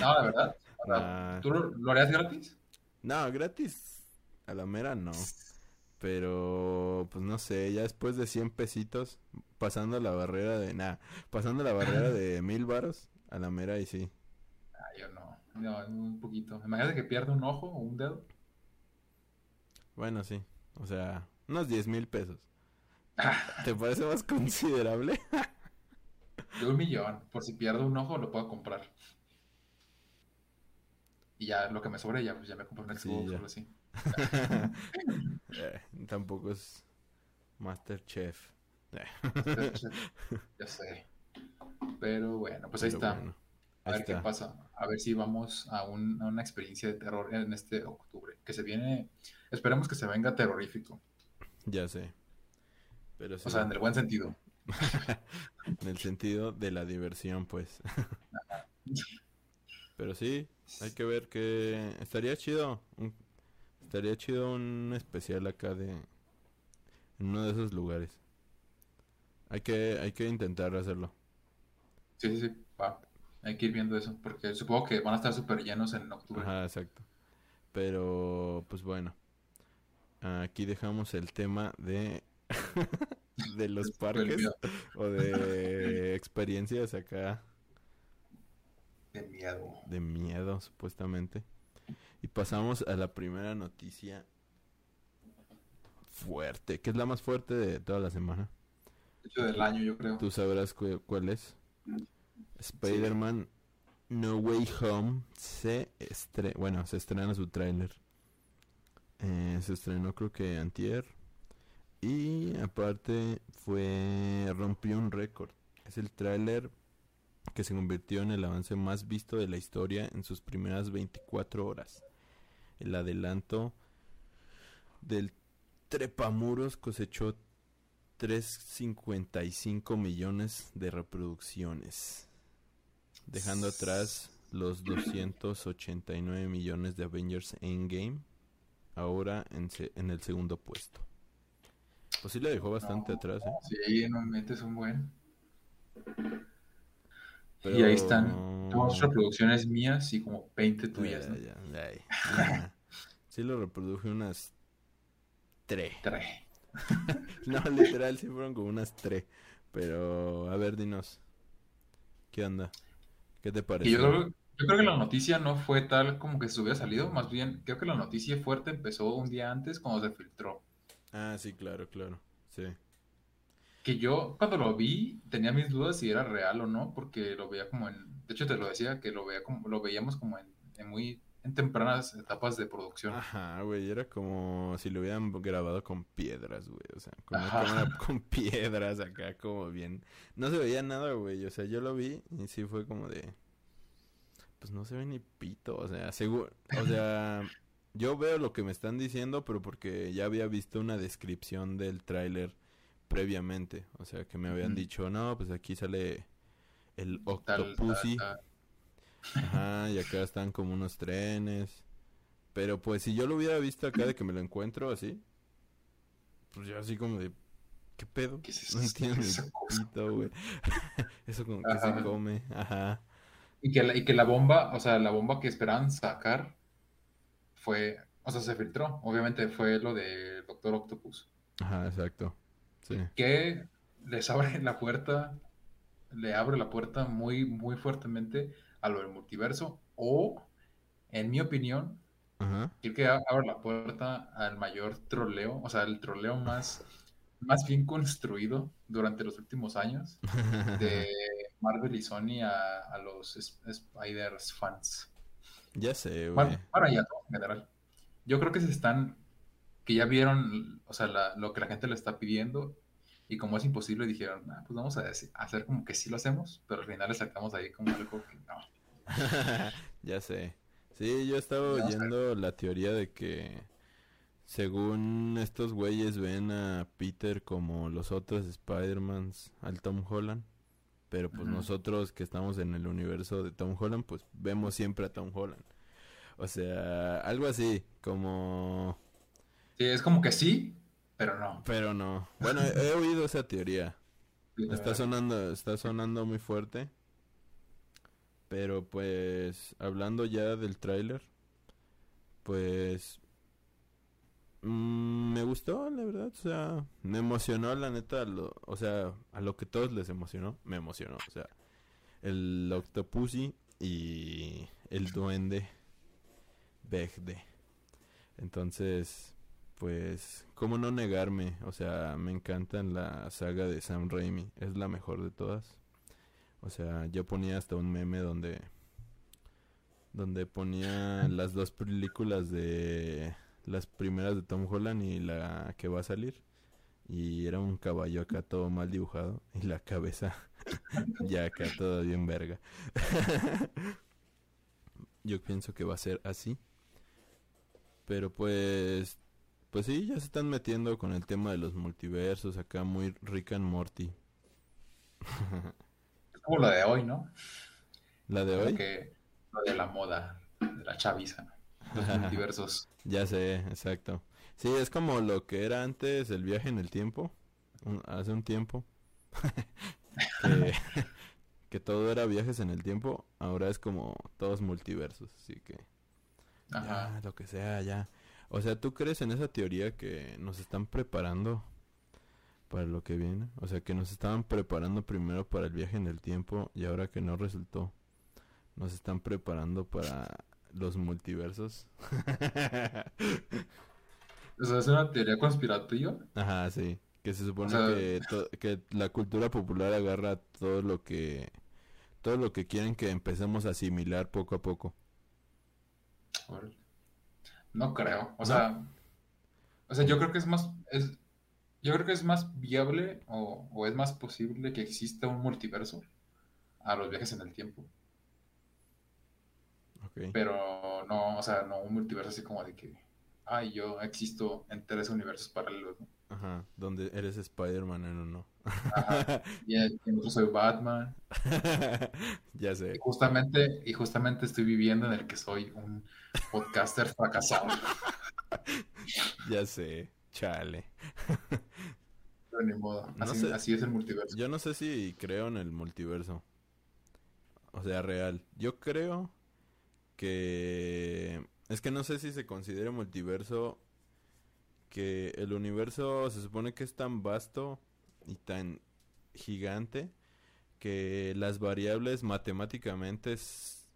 Speaker 2: No, de verdad.
Speaker 1: Ah.
Speaker 2: ¿Tú lo, harías gratis?
Speaker 1: No, gratis. A la mera no. Pero, pues no sé, ya después de 100 pesitos, pasando la barrera de nada, pasando la barrera de mil varos, a la mera y sí.
Speaker 2: Ah, yo no. No, un poquito. Imagínate que pierde un ojo o un dedo.
Speaker 1: Bueno, sí. O sea, unos 10 mil pesos. ¿Te parece más considerable?
Speaker 2: De un millón. Por si pierdo un ojo, lo puedo comprar. Y ya lo que me sobre, ya, pues ya me compro un
Speaker 1: Sí,
Speaker 2: Xbox o algo así.
Speaker 1: Eh, tampoco es Masterchef. Eh,
Speaker 2: Ya sé. Pero bueno, pues ahí está.
Speaker 1: bueno,
Speaker 2: A ver qué pasa. A ver si vamos a, un- a una experiencia de terror en este octubre. Que se viene. Esperemos que se venga terrorífico.
Speaker 1: Ya sé. Pero sí,
Speaker 2: O sea, en el buen sentido.
Speaker 1: en el sentido de la diversión, pues. Pero sí, hay que ver que estaría chido. un- estaría chido un especial acá de en uno de esos lugares. Hay que hay que intentar hacerlo.
Speaker 2: Sí, sí, sí. Va. Hay que ir viendo eso. Porque supongo que van a estar súper llenos en octubre.
Speaker 1: Ajá, exacto. Pero pues bueno. Aquí dejamos el tema de de los parques o de experiencias acá
Speaker 2: De miedo.
Speaker 1: de miedo, supuestamente. Y pasamos a la primera noticia fuerte, que es la más fuerte de toda la semana.
Speaker 2: De hecho, del año, yo creo.
Speaker 1: Tú sabrás cu- cuál es. Spider-Man No Way Home se estre bueno, se estrena su tráiler. Eh, se estrenó creo que antier. Y aparte fue rompió un récord. Es el tráiler que se convirtió en el avance más visto de la historia en sus primeras 24 horas. El adelanto del Trepamuros cosechó 3.55 millones de reproducciones, dejando atrás los 289 millones de Avengers Endgame, ahora en, en el segundo puesto. Pues sí le dejó bastante
Speaker 2: No.
Speaker 1: atrás, ¿eh?
Speaker 2: Sí, no me metes un buen.
Speaker 1: Pero-
Speaker 2: Y ahí están dos reproducciones mías y como 20 tuyas, ¿no?
Speaker 1: Ya, ya, ay, ya. Sí lo reproduje unas tres.
Speaker 2: Tres.
Speaker 1: No, literal, sí fueron como unas tres. Pero, a ver, dinos. ¿Qué onda? ¿Qué te
Speaker 2: Y
Speaker 1: pareció?
Speaker 2: yo creo, yo creo que la noticia no fue tal como que se hubiera salido, más bien creo que la noticia fuerte empezó un día antes cuando se filtró.
Speaker 1: Ah, sí, claro, claro. Sí.
Speaker 2: Que yo cuando lo vi tenía mis dudas si era real o no, porque lo veía como en, de hecho te lo decía, que lo veía como, lo veíamos como en, en muy, en tempranas etapas de producción.
Speaker 1: Ajá, güey, era como si lo hubieran grabado con piedras, güey. O sea, con una
Speaker 2: Ajá.
Speaker 1: cámara con piedras acá, como bien. No se veía nada, güey. O sea, yo lo vi y sí fue como de. Pues no se ve ni pito. O sea, seguro. O sea, yo veo lo que me están diciendo, pero porque ya había visto una descripción del tráiler previamente. O sea, que me habían dicho, no, pues aquí sale el
Speaker 2: Tal- tal-
Speaker 1: Octopussy.
Speaker 2: tal.
Speaker 1: Ajá, y acá están como unos trenes. Pero pues si yo lo hubiera visto acá de que me lo encuentro así, pues yo así como de, ¿qué pedo?
Speaker 2: ¿Qué es eso?
Speaker 1: No entiendo
Speaker 2: ¿Qué
Speaker 1: ni
Speaker 2: es esa cosa?
Speaker 1: pito, güey. Eso como que se come, ajá.
Speaker 2: Y que, la, y que la bomba, o sea, la bomba que esperaban sacar fue, o sea, se filtró. Obviamente fue lo de Doctor Octopus.
Speaker 1: Ajá, exacto. Sí.
Speaker 2: Que les abre la puerta, le abre la puerta muy, muy fuertemente a lo del multiverso. O, en mi opinión,
Speaker 1: Ajá.
Speaker 2: creo que abre la puerta al mayor troleo, o sea, el troleo más, más bien construido durante los últimos años de Marvel y Sony a, a los Spiders fans.
Speaker 1: Ya sé, güey.
Speaker 2: Bueno, bueno, y a todos en general. Yo creo que se están, que ya vieron, o sea, la- lo que la gente le está pidiendo y como es imposible dijeron, "Ah, pues vamos a hacer como que sí lo hacemos, pero al final le sacamos ahí como algo que no.
Speaker 1: ya sé. Sí, yo estaba
Speaker 2: Ya
Speaker 1: oyendo la teoría de que según estos güeyes ven a Peter como los otros Spider-Mans al Tom Holland. Pero pues nosotros que estamos en el universo de Tom Holland, pues vemos siempre a Tom Holland. O sea, algo así, como...
Speaker 2: Sí, es como que sí, pero no.
Speaker 1: Pero no. Bueno, he, he oído esa teoría. Está sonando, está sonando muy fuerte. Pero pues, hablando ya del tráiler, pues mm, me gustó, la verdad. O sea, me emocionó, la neta. Lo, o sea, a lo que todos les emocionó, me emocionó. O sea, el Octopussy y el Duende Verde. Entonces, pues, ¿cómo no negarme? O sea, me encanta la saga de Sam Raimi. Es la mejor de todas. O sea, yo ponía hasta un meme donde donde ponía las dos películas de las primeras de Tom Holland y la que va a salir y era un caballo acá todo mal dibujado y la cabeza ya acá todo bien verga. Yo pienso que va a ser así. Pero pues pues sí, ya se están metiendo con el tema de los multiversos acá muy Rick and Morty.
Speaker 2: Es como lo de hoy, ¿no?
Speaker 1: La de
Speaker 2: Creo
Speaker 1: hoy.
Speaker 2: que lo de la moda, de la chaviza, los multiversos.
Speaker 1: Ya sé, exacto. Sí, es como lo que era antes el viaje en el tiempo, un- hace un tiempo, que, que todo era viajes en el tiempo, ahora es como todos multiversos, así que
Speaker 2: Ajá.
Speaker 1: ya, lo que sea, ya. O sea, ¿tú crees en esa teoría que nos están preparando para lo que viene? O sea, que nos estaban preparando primero para el viaje en el tiempo y ahora que no resultó, nos están preparando para los multiversos.
Speaker 2: O sea, es una teoría conspirativa.
Speaker 1: Ajá, sí. Que se supone
Speaker 2: sea-
Speaker 1: que, que la cultura popular agarra todo lo que todo lo que quieren que empecemos a asimilar poco a poco.
Speaker 2: No creo. O
Speaker 1: ¿No?
Speaker 2: sea, o sea, yo creo que es más, es, yo creo que es más viable o, o es más posible que exista un multiverso a los viajes en el tiempo. Pero no, o sea, no un multiverso así como de que, ay, yo existo en tres universos paralelos, ¿no?
Speaker 1: Ajá, donde eres Spider-Man en uno.
Speaker 2: Ajá. Y en otro soy Batman.
Speaker 1: ya
Speaker 2: Y
Speaker 1: sé.
Speaker 2: justamente, y justamente estoy viviendo en el que soy un podcaster fracasado.
Speaker 1: Ya sé. Chale.
Speaker 2: Pero ni modo.
Speaker 1: No
Speaker 2: Así,
Speaker 1: sé.
Speaker 2: así es el multiverso.
Speaker 1: Yo no sé si creo en el multiverso. O sea, real. Yo creo que... Es que no sé si se considera multiverso que el universo se supone que es tan vasto y tan gigante que las variables matemáticamente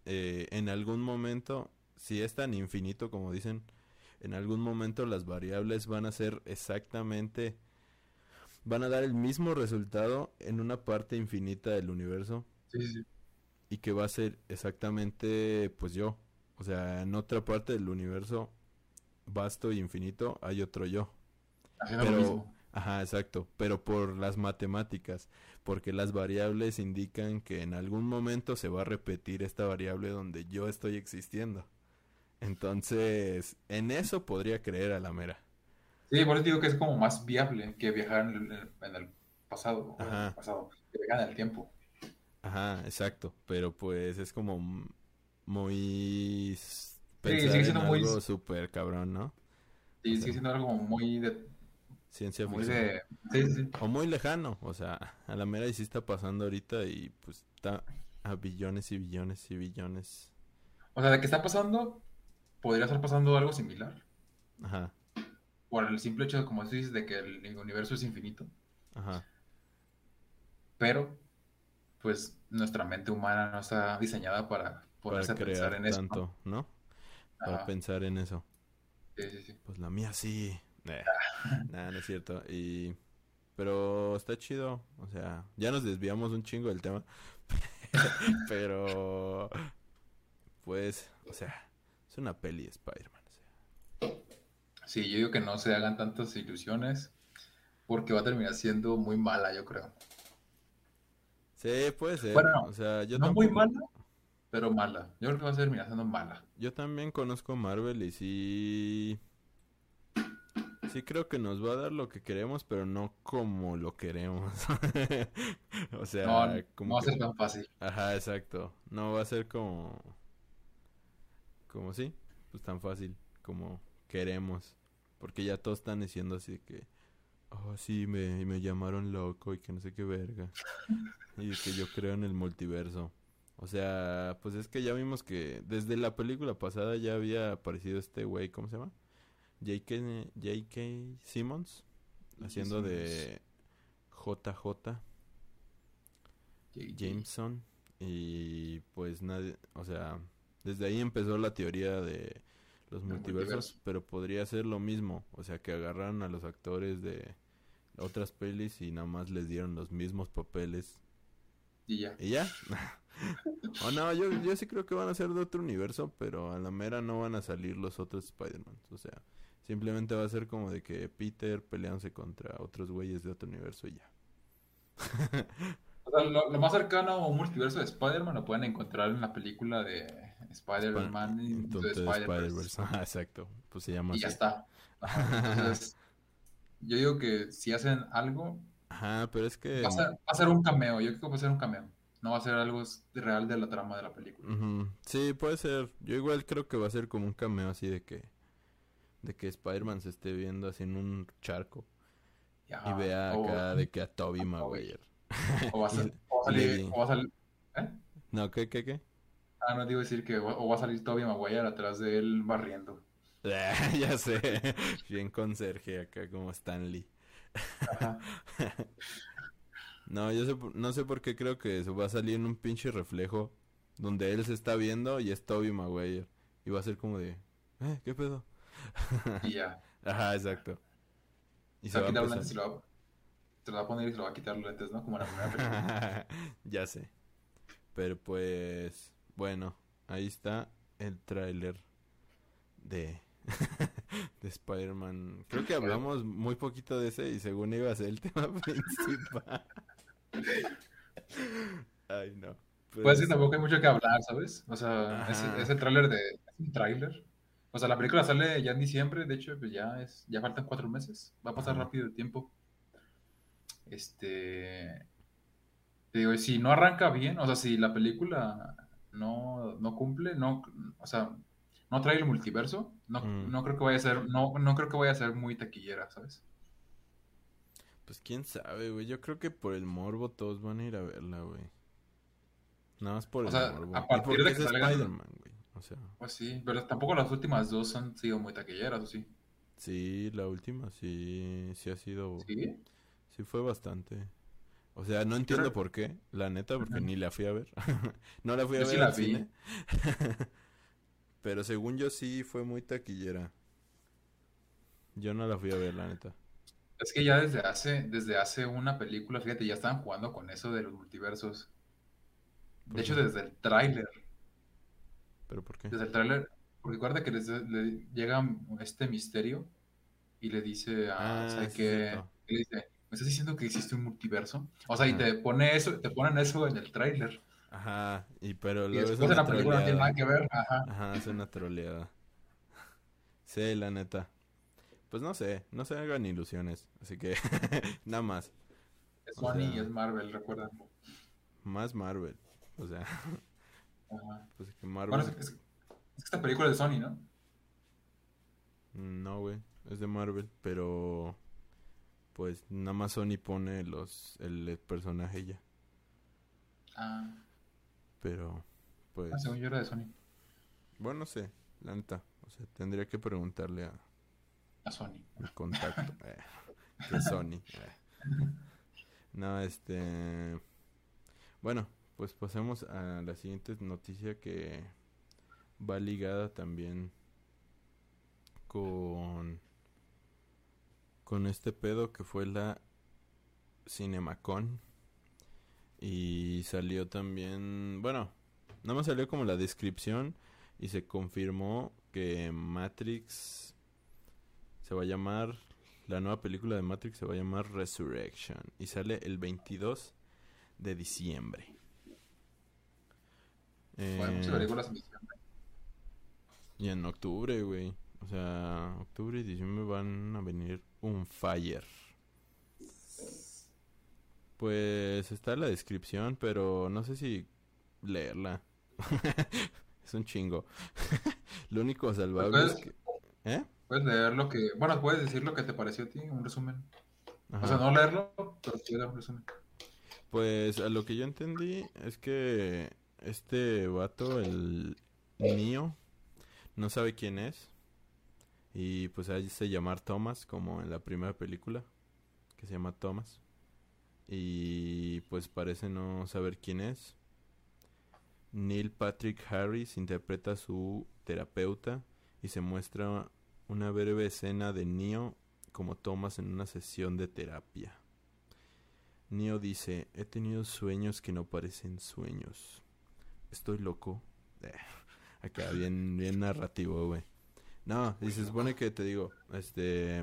Speaker 1: eh, en algún momento, si es tan infinito como dicen, en algún momento las variables van a ser exactamente van a dar el mismo resultado en una parte infinita del universo
Speaker 2: sí, sí.
Speaker 1: Y que va a ser exactamente pues yo. O sea, en otra parte del universo vasto y infinito hay otro yo.
Speaker 2: Haciendo
Speaker 1: Pero-
Speaker 2: lo mismo.
Speaker 1: Ajá, exacto, pero por las matemáticas, porque las variables indican que en algún momento se va a repetir esta variable donde yo estoy existiendo. Entonces, en eso podría creer a la mera.
Speaker 2: Sí, por eso digo que es como más viable que viajar en el, en el pasado. o en el
Speaker 1: Ajá.
Speaker 2: pasado, que viajar en el tiempo.
Speaker 1: Ajá, exacto, pero pues es como muy pensar en
Speaker 2: siendo muy-
Speaker 1: algo súper cabrón, ¿no?
Speaker 2: Sí,
Speaker 1: O sea,
Speaker 2: sigue siendo algo muy de...
Speaker 1: Ciencia
Speaker 2: Muy
Speaker 1: ficción.
Speaker 2: de sí, sí, sí.
Speaker 1: O muy lejano, o sea, a la mera y sí está pasando ahorita y pues está a billones y billones y billones.
Speaker 2: O sea, de que está pasando, podría estar pasando algo similar.
Speaker 1: Ajá,
Speaker 2: Por el simple hecho, como tú dices, de que el universo es infinito.
Speaker 1: ajá.
Speaker 2: Pero, pues, nuestra mente humana no está diseñada para
Speaker 1: Para
Speaker 2: ponerse a pensar en eso. ¿no?
Speaker 1: tanto, ¿no? Para
Speaker 2: Ajá.
Speaker 1: pensar en eso.
Speaker 2: Sí, sí, sí.
Speaker 1: Pues la mía sí. Eh, Nada, no es cierto. Y... Pero está chido. O sea, ya nos desviamos un chingo del tema. Pero... Pues, o sea, es una peli de Spider-Man. o sea.
Speaker 2: Sí, yo digo que no se hagan tantas ilusiones porque va a terminar siendo muy mala, yo creo.
Speaker 1: Sí, puede ser.
Speaker 2: Bueno,
Speaker 1: o sea, yo
Speaker 2: no muy mala, pero mala. Yo creo que va a terminar siendo mala.
Speaker 1: Yo también conozco Marvel y sí... Sí creo que nos va a dar lo que queremos, pero no como lo queremos. o sea,
Speaker 2: No,
Speaker 1: como
Speaker 2: no va a ser tan fácil.
Speaker 1: Ajá, exacto. No va a ser como... Como sí, pues tan fácil como queremos. Porque ya todos están diciendo así que... Oh, sí, me, me llamaron loco y que no sé qué verga. Y que yo creo en el multiverso. O sea, pues es que ya vimos que desde la película pasada ya había aparecido este güey, ¿cómo se llama? J.K. J.K. Simmons, haciendo de JJ Jameson. Y pues nadie, o sea, desde ahí empezó la teoría de los multiversos,
Speaker 2: multiverso.
Speaker 1: pero podría ser lo mismo. O sea, que agarraron a los actores de otras pelis y nada más les dieron los mismos papeles
Speaker 2: Y ya.
Speaker 1: ¿Y ya? o no, yo, yo sí creo que van a ser de otro universo, pero a la mera no van a salir los otros Spider-Man. O sea, simplemente va a ser como de que Peter peleándose contra otros güeyes de otro universo y ya.
Speaker 2: O sea, lo, lo más cercano a un multiverso de Spider-Man lo pueden encontrar en la película de Spider-Man de Spider-Verse.
Speaker 1: Ajá, exacto. Pues se llama
Speaker 2: Y ya está. Entonces, yo digo que si hacen algo,
Speaker 1: Ajá, pero es que...
Speaker 2: va a, ser, va a ser un cameo. Yo creo que va a ser un cameo. No va a ser algo real de la trama de la película.
Speaker 1: Sí, puede ser. Yo igual creo que va a ser como un cameo así de que... De que Spider-Man se esté viendo así en un charco. Y vea
Speaker 2: O-
Speaker 1: acá de que a Toby. Maguire.
Speaker 2: O va a, sal-
Speaker 1: Y-
Speaker 2: o va a
Speaker 1: y le
Speaker 2: salir,
Speaker 1: di-
Speaker 2: o va a salir- ¿eh?
Speaker 1: No, ¿qué, qué, qué?
Speaker 2: Ah, no digo decir que va- o va a salir Tobey Maguire atrás de él barriendo.
Speaker 1: ya sé. Bien conserje acá como Stanley. No, yo sé, no sé por qué creo que eso va a salir en un pinche reflejo donde él se está viendo y es Toby Maguire. Y va a ser como de, ¿eh? ¿Qué pedo?
Speaker 2: Y ya.
Speaker 1: Ajá, exacto. Y
Speaker 2: Se va a
Speaker 1: va a
Speaker 2: lentes y lo va, se lo va a poner y se lo va a quitar los lentes, ¿no? Como en la primera película.
Speaker 1: ya sé. Pero pues, bueno, ahí está el tráiler de, de Spider-Man. Creo que hablamos muy poquito de ese y según iba a ser el tema principal. Ay, no. Pero
Speaker 2: Pues sí,
Speaker 1: es-
Speaker 2: tampoco hay mucho que hablar, ¿sabes? O sea, ese, ese tráiler de... es un tráiler. O sea, la película sale ya en diciembre, de hecho, pues ya es, ya faltan cuatro meses. Va a pasar
Speaker 1: Ajá.
Speaker 2: rápido el tiempo. Este... te digo, si no arranca bien, o sea, si la película no, no cumple, no, o sea, no trae el multiverso, no,
Speaker 1: Mm.
Speaker 2: no creo que vaya a ser, no, no creo que vaya a ser muy taquillera, ¿sabes?
Speaker 1: Pues quién sabe, güey. Yo creo que por el morbo todos van a ir a verla, güey. Nada más por
Speaker 2: O
Speaker 1: el
Speaker 2: sea,
Speaker 1: morbo.
Speaker 2: a partir de que salgan-
Speaker 1: Spider-Man, güey. O sea,
Speaker 2: Pues sí, pero tampoco las últimas dos han sido muy taquilleras, ¿o sí?
Speaker 1: sí, la última sí, sí ha sido,
Speaker 2: Sí.
Speaker 1: sí fue bastante. O sea, no entiendo
Speaker 2: Pero-
Speaker 1: por qué, la neta, porque
Speaker 2: Ajá.
Speaker 1: ni la fui a ver. no la fui a
Speaker 2: Yo sí
Speaker 1: ver
Speaker 2: la
Speaker 1: al
Speaker 2: vi.
Speaker 1: cine. Pero según yo sí fue muy taquillera. Yo no la fui a ver, la neta.
Speaker 2: Es que ya desde hace, desde hace una película, fíjate, ya estaban jugando con eso de los multiversos.
Speaker 1: ¿Por
Speaker 2: De hecho,
Speaker 1: qué?
Speaker 2: desde el tráiler,
Speaker 1: ¿Pero por qué?
Speaker 2: desde el tráiler, porque recuerda que les, le llega este misterio y le dice a,
Speaker 1: Ah.
Speaker 2: Y le dice, ¿me estás diciendo que existe un multiverso? O sea, y te pone eso, te ponen eso en el tráiler.
Speaker 1: Ajá, y pero luego es
Speaker 2: después
Speaker 1: una
Speaker 2: la película no tiene nada que ver. Ajá.
Speaker 1: Ajá, es una troleada. Sí, la neta. Pues no sé, no se hagan ilusiones. Así que, nada más.
Speaker 2: Es Sony y es Marvel, recuerda.
Speaker 1: Más Marvel. O sea,
Speaker 2: Ajá.
Speaker 1: pues que
Speaker 2: Bueno,
Speaker 1: Marvel.
Speaker 2: es, es- es que esta película es de Sony, ¿no?
Speaker 1: No, güey, es de Marvel, pero pues nada más Sony pone los el personaje ya.
Speaker 2: Ah,
Speaker 1: Pero pues
Speaker 2: ah, según yo era de Sony.
Speaker 1: bueno, no sé, la neta. O sea, tendría que preguntarle a
Speaker 2: A Sony.
Speaker 1: mi contacto eh, que Sony. eh. No, este bueno, pues pasemos a la siguiente noticia que va ligada también con con este pedo que fue la Cinemacon y salió también, bueno, nada más salió como la descripción y se confirmó que Matrix se va a llamar la nueva película de Matrix se va a llamar Resurrection y sale el 22 de diciembre.
Speaker 2: Bueno, muchas
Speaker 1: Eh,
Speaker 2: películas en diciembre.
Speaker 1: y en octubre, güey. O sea, octubre y diciembre van a venir un fire. Pues está en la descripción, pero no sé si leerla. es un chingo. lo único salvable es que... ¿Eh?
Speaker 2: Puedes leer lo que... Bueno, puedes decir lo que te pareció a ti, un resumen. O sea, no leerlo, pero sí un resumen.
Speaker 1: Pues a lo que yo entendí es que este vato, el mío, no sabe quién es. Y pues ahí se llamar Thomas, como en la primera película, que se llama Thomas. Y pues parece no saber quién es. Neil Patrick Harris interpreta a su terapeuta y se muestra una breve escena de Neo como Thomas en una sesión de terapia. Neo dice, he tenido sueños que no parecen sueños. Estoy loco. Eh, acá bien, bien narrativo, güey. No, y se supone que te digo, este...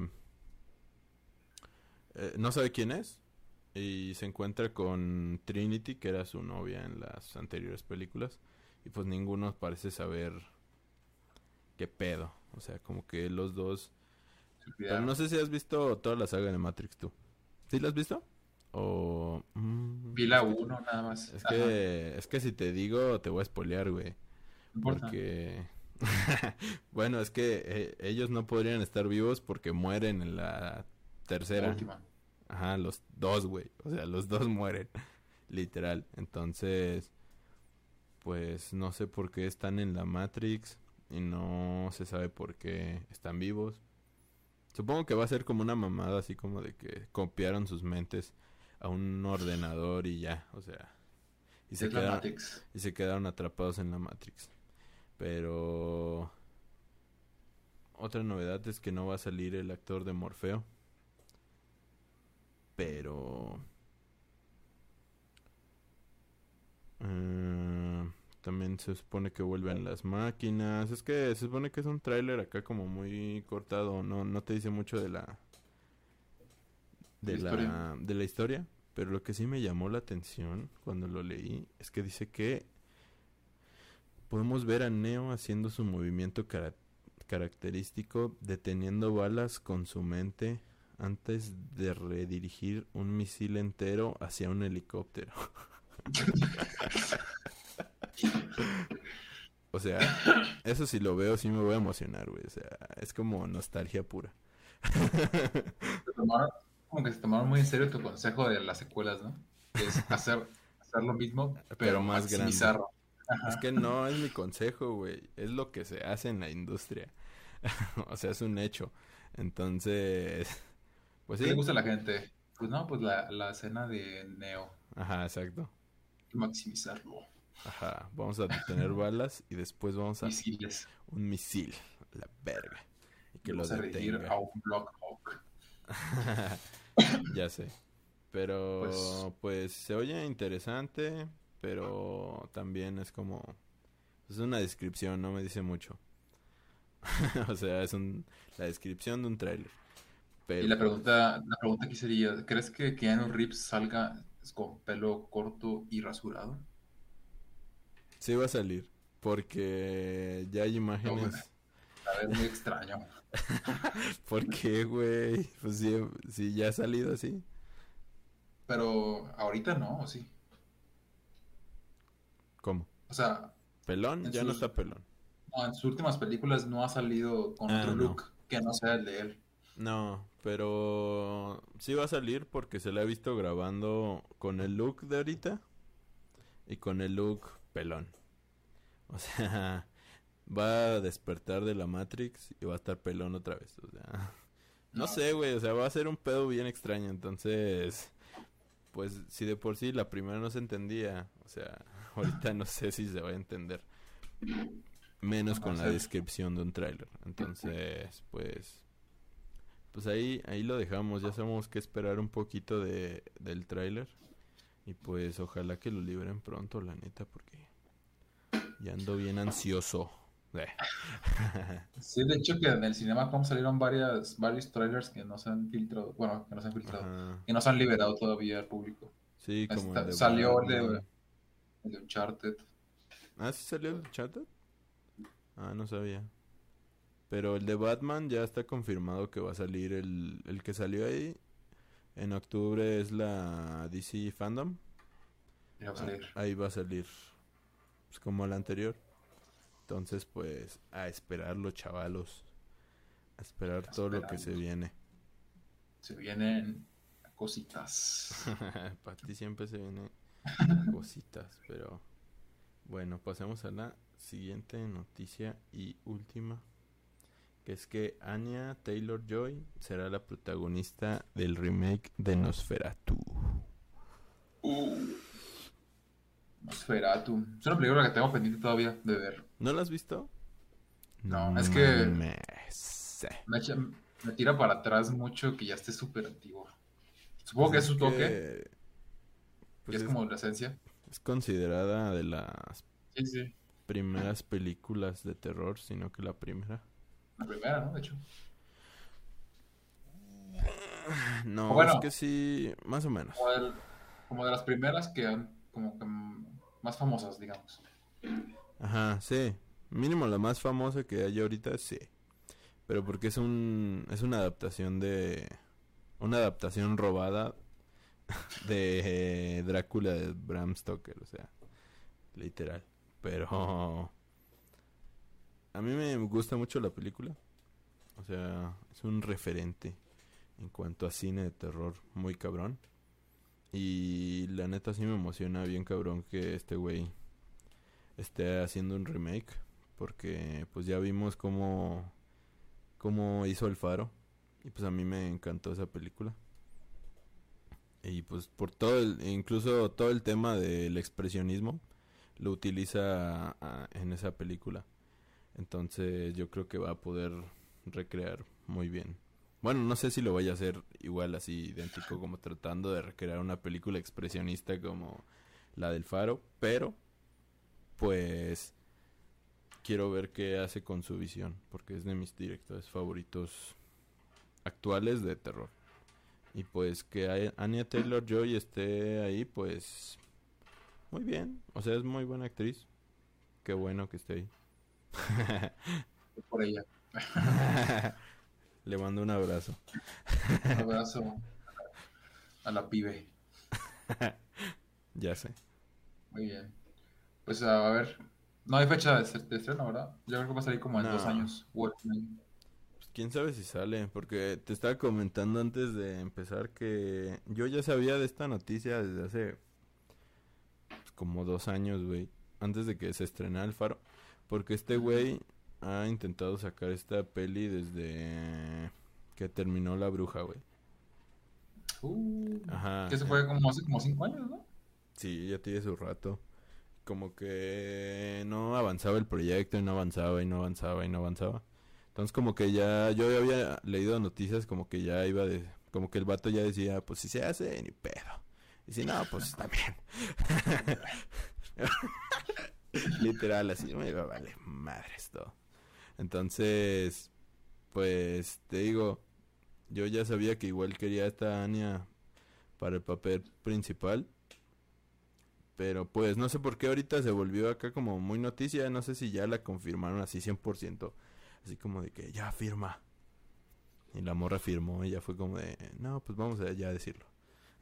Speaker 1: Eh, no sabe quién es. Y se encuentra con Trinity, que era su novia en las anteriores películas. Y pues ninguno parece saber qué pedo. O sea, como que los dos... Pero no sé si has visto toda la saga de Matrix tú. ¿Sí la has visto? O...
Speaker 2: Mm, Vi la 1 nada más.
Speaker 1: Es que, es que si te digo, te voy a spoilear, güey. Porque... bueno, es que eh, ellos no podrían estar vivos porque mueren en la tercera. última. Ajá, los dos, güey. O sea, los dos mueren. Literal. Entonces, pues no sé por qué están en la Matrix y no se sabe por qué están vivos. Supongo que va a ser como una mamada así como de que copiaron sus mentes a un ordenador y ya, o sea, y se quedaron y se quedaron atrapados en la Matrix. Pero otra novedad es que no va a salir el actor de Morfeo. Pero eh, también se supone que vuelven las máquinas. Es que se supone que es un tráiler acá como muy cortado. No, no te dice mucho de la de la, de la historia. Pero lo que sí me llamó la atención cuando lo leí es que dice que podemos ver a Neo haciendo su movimiento característico, deteniendo balas con su mente antes de redirigir un misil entero hacia un helicóptero. o sea, eso si lo veo sí me voy a emocionar, güey. O sea, es como nostalgia pura.
Speaker 2: como que se tomaron muy en serio tu consejo de las secuelas, ¿no? Es hacer, hacer lo mismo, pero, más grande.
Speaker 1: Es que no es mi consejo, güey. Es lo que se hace en la industria. o sea, es un hecho. Entonces,
Speaker 2: pues sí. ¿Qué le gusta a la gente? Pues no, pues la, la escena de Neo.
Speaker 1: Ajá, exacto.
Speaker 2: Maximizarlo.
Speaker 1: Ajá, vamos a tener balas y después vamos a...
Speaker 2: Misiles.
Speaker 1: Un misil, la verga.
Speaker 2: Y que vamos lo detenga. a un Blockhawk.
Speaker 1: ya sé. Pero pues, pues se oye interesante pero también es como es una descripción, no me dice mucho. o sea, es un, la descripción de un tráiler.
Speaker 2: Y la pregunta, la pregunta aquí sería, ¿crees que Keanu Reeves salga con pelo corto y rasurado?
Speaker 1: Sí va a salir, porque ya hay imágenes.
Speaker 2: a ver, muy extraño.
Speaker 1: ¿Por qué, güey? Pues sí, ya ha salido así.
Speaker 2: Pero ahorita no, ¿o sí?
Speaker 1: ¿Cómo?
Speaker 2: O sea...
Speaker 1: ¿Pelón? Ya no está pelón.
Speaker 2: No, en sus últimas películas no ha salido con ah, otro look que no sea el de él.
Speaker 1: No, pero sí va a salir porque se le ha visto grabando con el look de ahorita y con el look pelón. O sea, va a despertar de la Matrix y va a estar pelón otra vez. O sea, no, no. sé, güey. O sea, va a ser un pedo bien extraño. Entonces, pues si de por sí la primera no se entendía, o sea, ahorita no sé si se va a entender. Menos con la descripción de un tráiler. Entonces, pues pues ahí ahí lo dejamos, ya sabemos que esperar un poquito de del tráiler y pues ojalá que lo liberen pronto, la neta, porque ya ando bien ansioso.
Speaker 2: Sí, de hecho que en el cinema como salieron varias, varios trailers que no se han filtrado, bueno, que no se han filtrado, y no se han liberado todavía al público.
Speaker 1: Sí, como
Speaker 2: salió el de, el de Uncharted.
Speaker 1: Ah, ¿sí salió el Uncharted? Ah, no sabía. Pero el de Batman ya está confirmado que va a salir el, el que salió ahí. En octubre es la DC Fandom.
Speaker 2: Ya va a salir.
Speaker 1: Ahí va a salir. Pues como la anterior. Entonces, pues, a esperarlo, chavalos. A esperar todo lo que se viene.
Speaker 2: Se vienen cositas.
Speaker 1: Para ti siempre se vienen cositas, pero bueno, pasemos a la siguiente noticia y última, que es que Anya Taylor Joy será la protagonista del remake de Nosferatu.
Speaker 2: Uh. Nosferatu. Es una película que tengo pendiente todavía de ver.
Speaker 1: ¿No la has visto?
Speaker 2: No, es que-. Me, echa- me tira para atrás mucho que ya esté súper antiguo. Supongo que
Speaker 1: Pues
Speaker 2: es su toque,
Speaker 1: que,
Speaker 2: que
Speaker 1: pues
Speaker 2: es
Speaker 1: es,
Speaker 2: como la esencia.
Speaker 1: es considerada de las
Speaker 2: Sí, sí.
Speaker 1: primeras películas de terror, sino que la primera.
Speaker 2: La primera, ¿no? De hecho.
Speaker 1: No,
Speaker 2: Bueno.
Speaker 1: es que sí, más o menos.
Speaker 2: Como, del- como de las primeras que han, como que más famosas, digamos.
Speaker 1: Ajá, sí. Mínimo la más famosa que hay ahorita, sí. Pero porque es un es una adaptación de una adaptación robada de Drácula de Bram Stoker, o sea, literal. Pero a mí me gusta mucho la película. O sea, es un referente en cuanto a cine de terror muy cabrón. Y la neta sí me emociona bien cabrón que este güey esté haciendo un remake porque pues ya vimos cómo cómo hizo el faro y pues a mí me encantó esa película. Y pues por todo el incluso todo el tema del expresionismo lo utiliza en esa película. Entonces yo creo que va a poder recrear muy bien bueno no sé si lo vaya a hacer igual así idéntico como tratando de recrear una película expresionista como la del faro pero pues quiero ver qué hace con su visión, porque es de mis directores favoritos actuales de terror. Y pues que Anya Taylor Joy esté ahí, pues muy bien, o sea, es muy buena actriz. Qué bueno que esté ahí.
Speaker 2: Por ella.
Speaker 1: Le mando un abrazo.
Speaker 2: Un abrazo a la pibe.
Speaker 1: Ya sé.
Speaker 2: Muy bien. Pues a ver. No hay fecha de, est- de estreno, ¿verdad? Yo creo que va a salir como en
Speaker 1: No.
Speaker 2: dos años.
Speaker 1: Pues, quién sabe si sale, porque te estaba comentando antes de empezar que yo ya sabía de esta noticia desde hace pues, como dos años, güey, antes de que se estrenara el faro, porque este güey ha intentado sacar esta peli desde que terminó La Bruja, güey.
Speaker 2: Uh,
Speaker 1: Ajá.
Speaker 2: que se fue como hace como cinco años, ¿no?
Speaker 1: Sí, ya tiene su rato. Como que no avanzaba el proyecto y no avanzaba y no avanzaba y no avanzaba. Entonces como que ya, yo ya había leído noticias como que ya iba de, como que el vato ya decía, pues si se hace, ni pedo. Y si no, pues está bien. Literal, así, me iba, vale, madres todo. Entonces, pues te digo, yo ya sabía que igual quería a esta Anya para el papel principal. Pero pues no sé por qué ahorita se volvió acá como muy noticia, no sé si ya la confirmaron así 100%, así como de que ya firma. Y la morra firmó y ya fue como de, no, pues vamos a ya decirlo.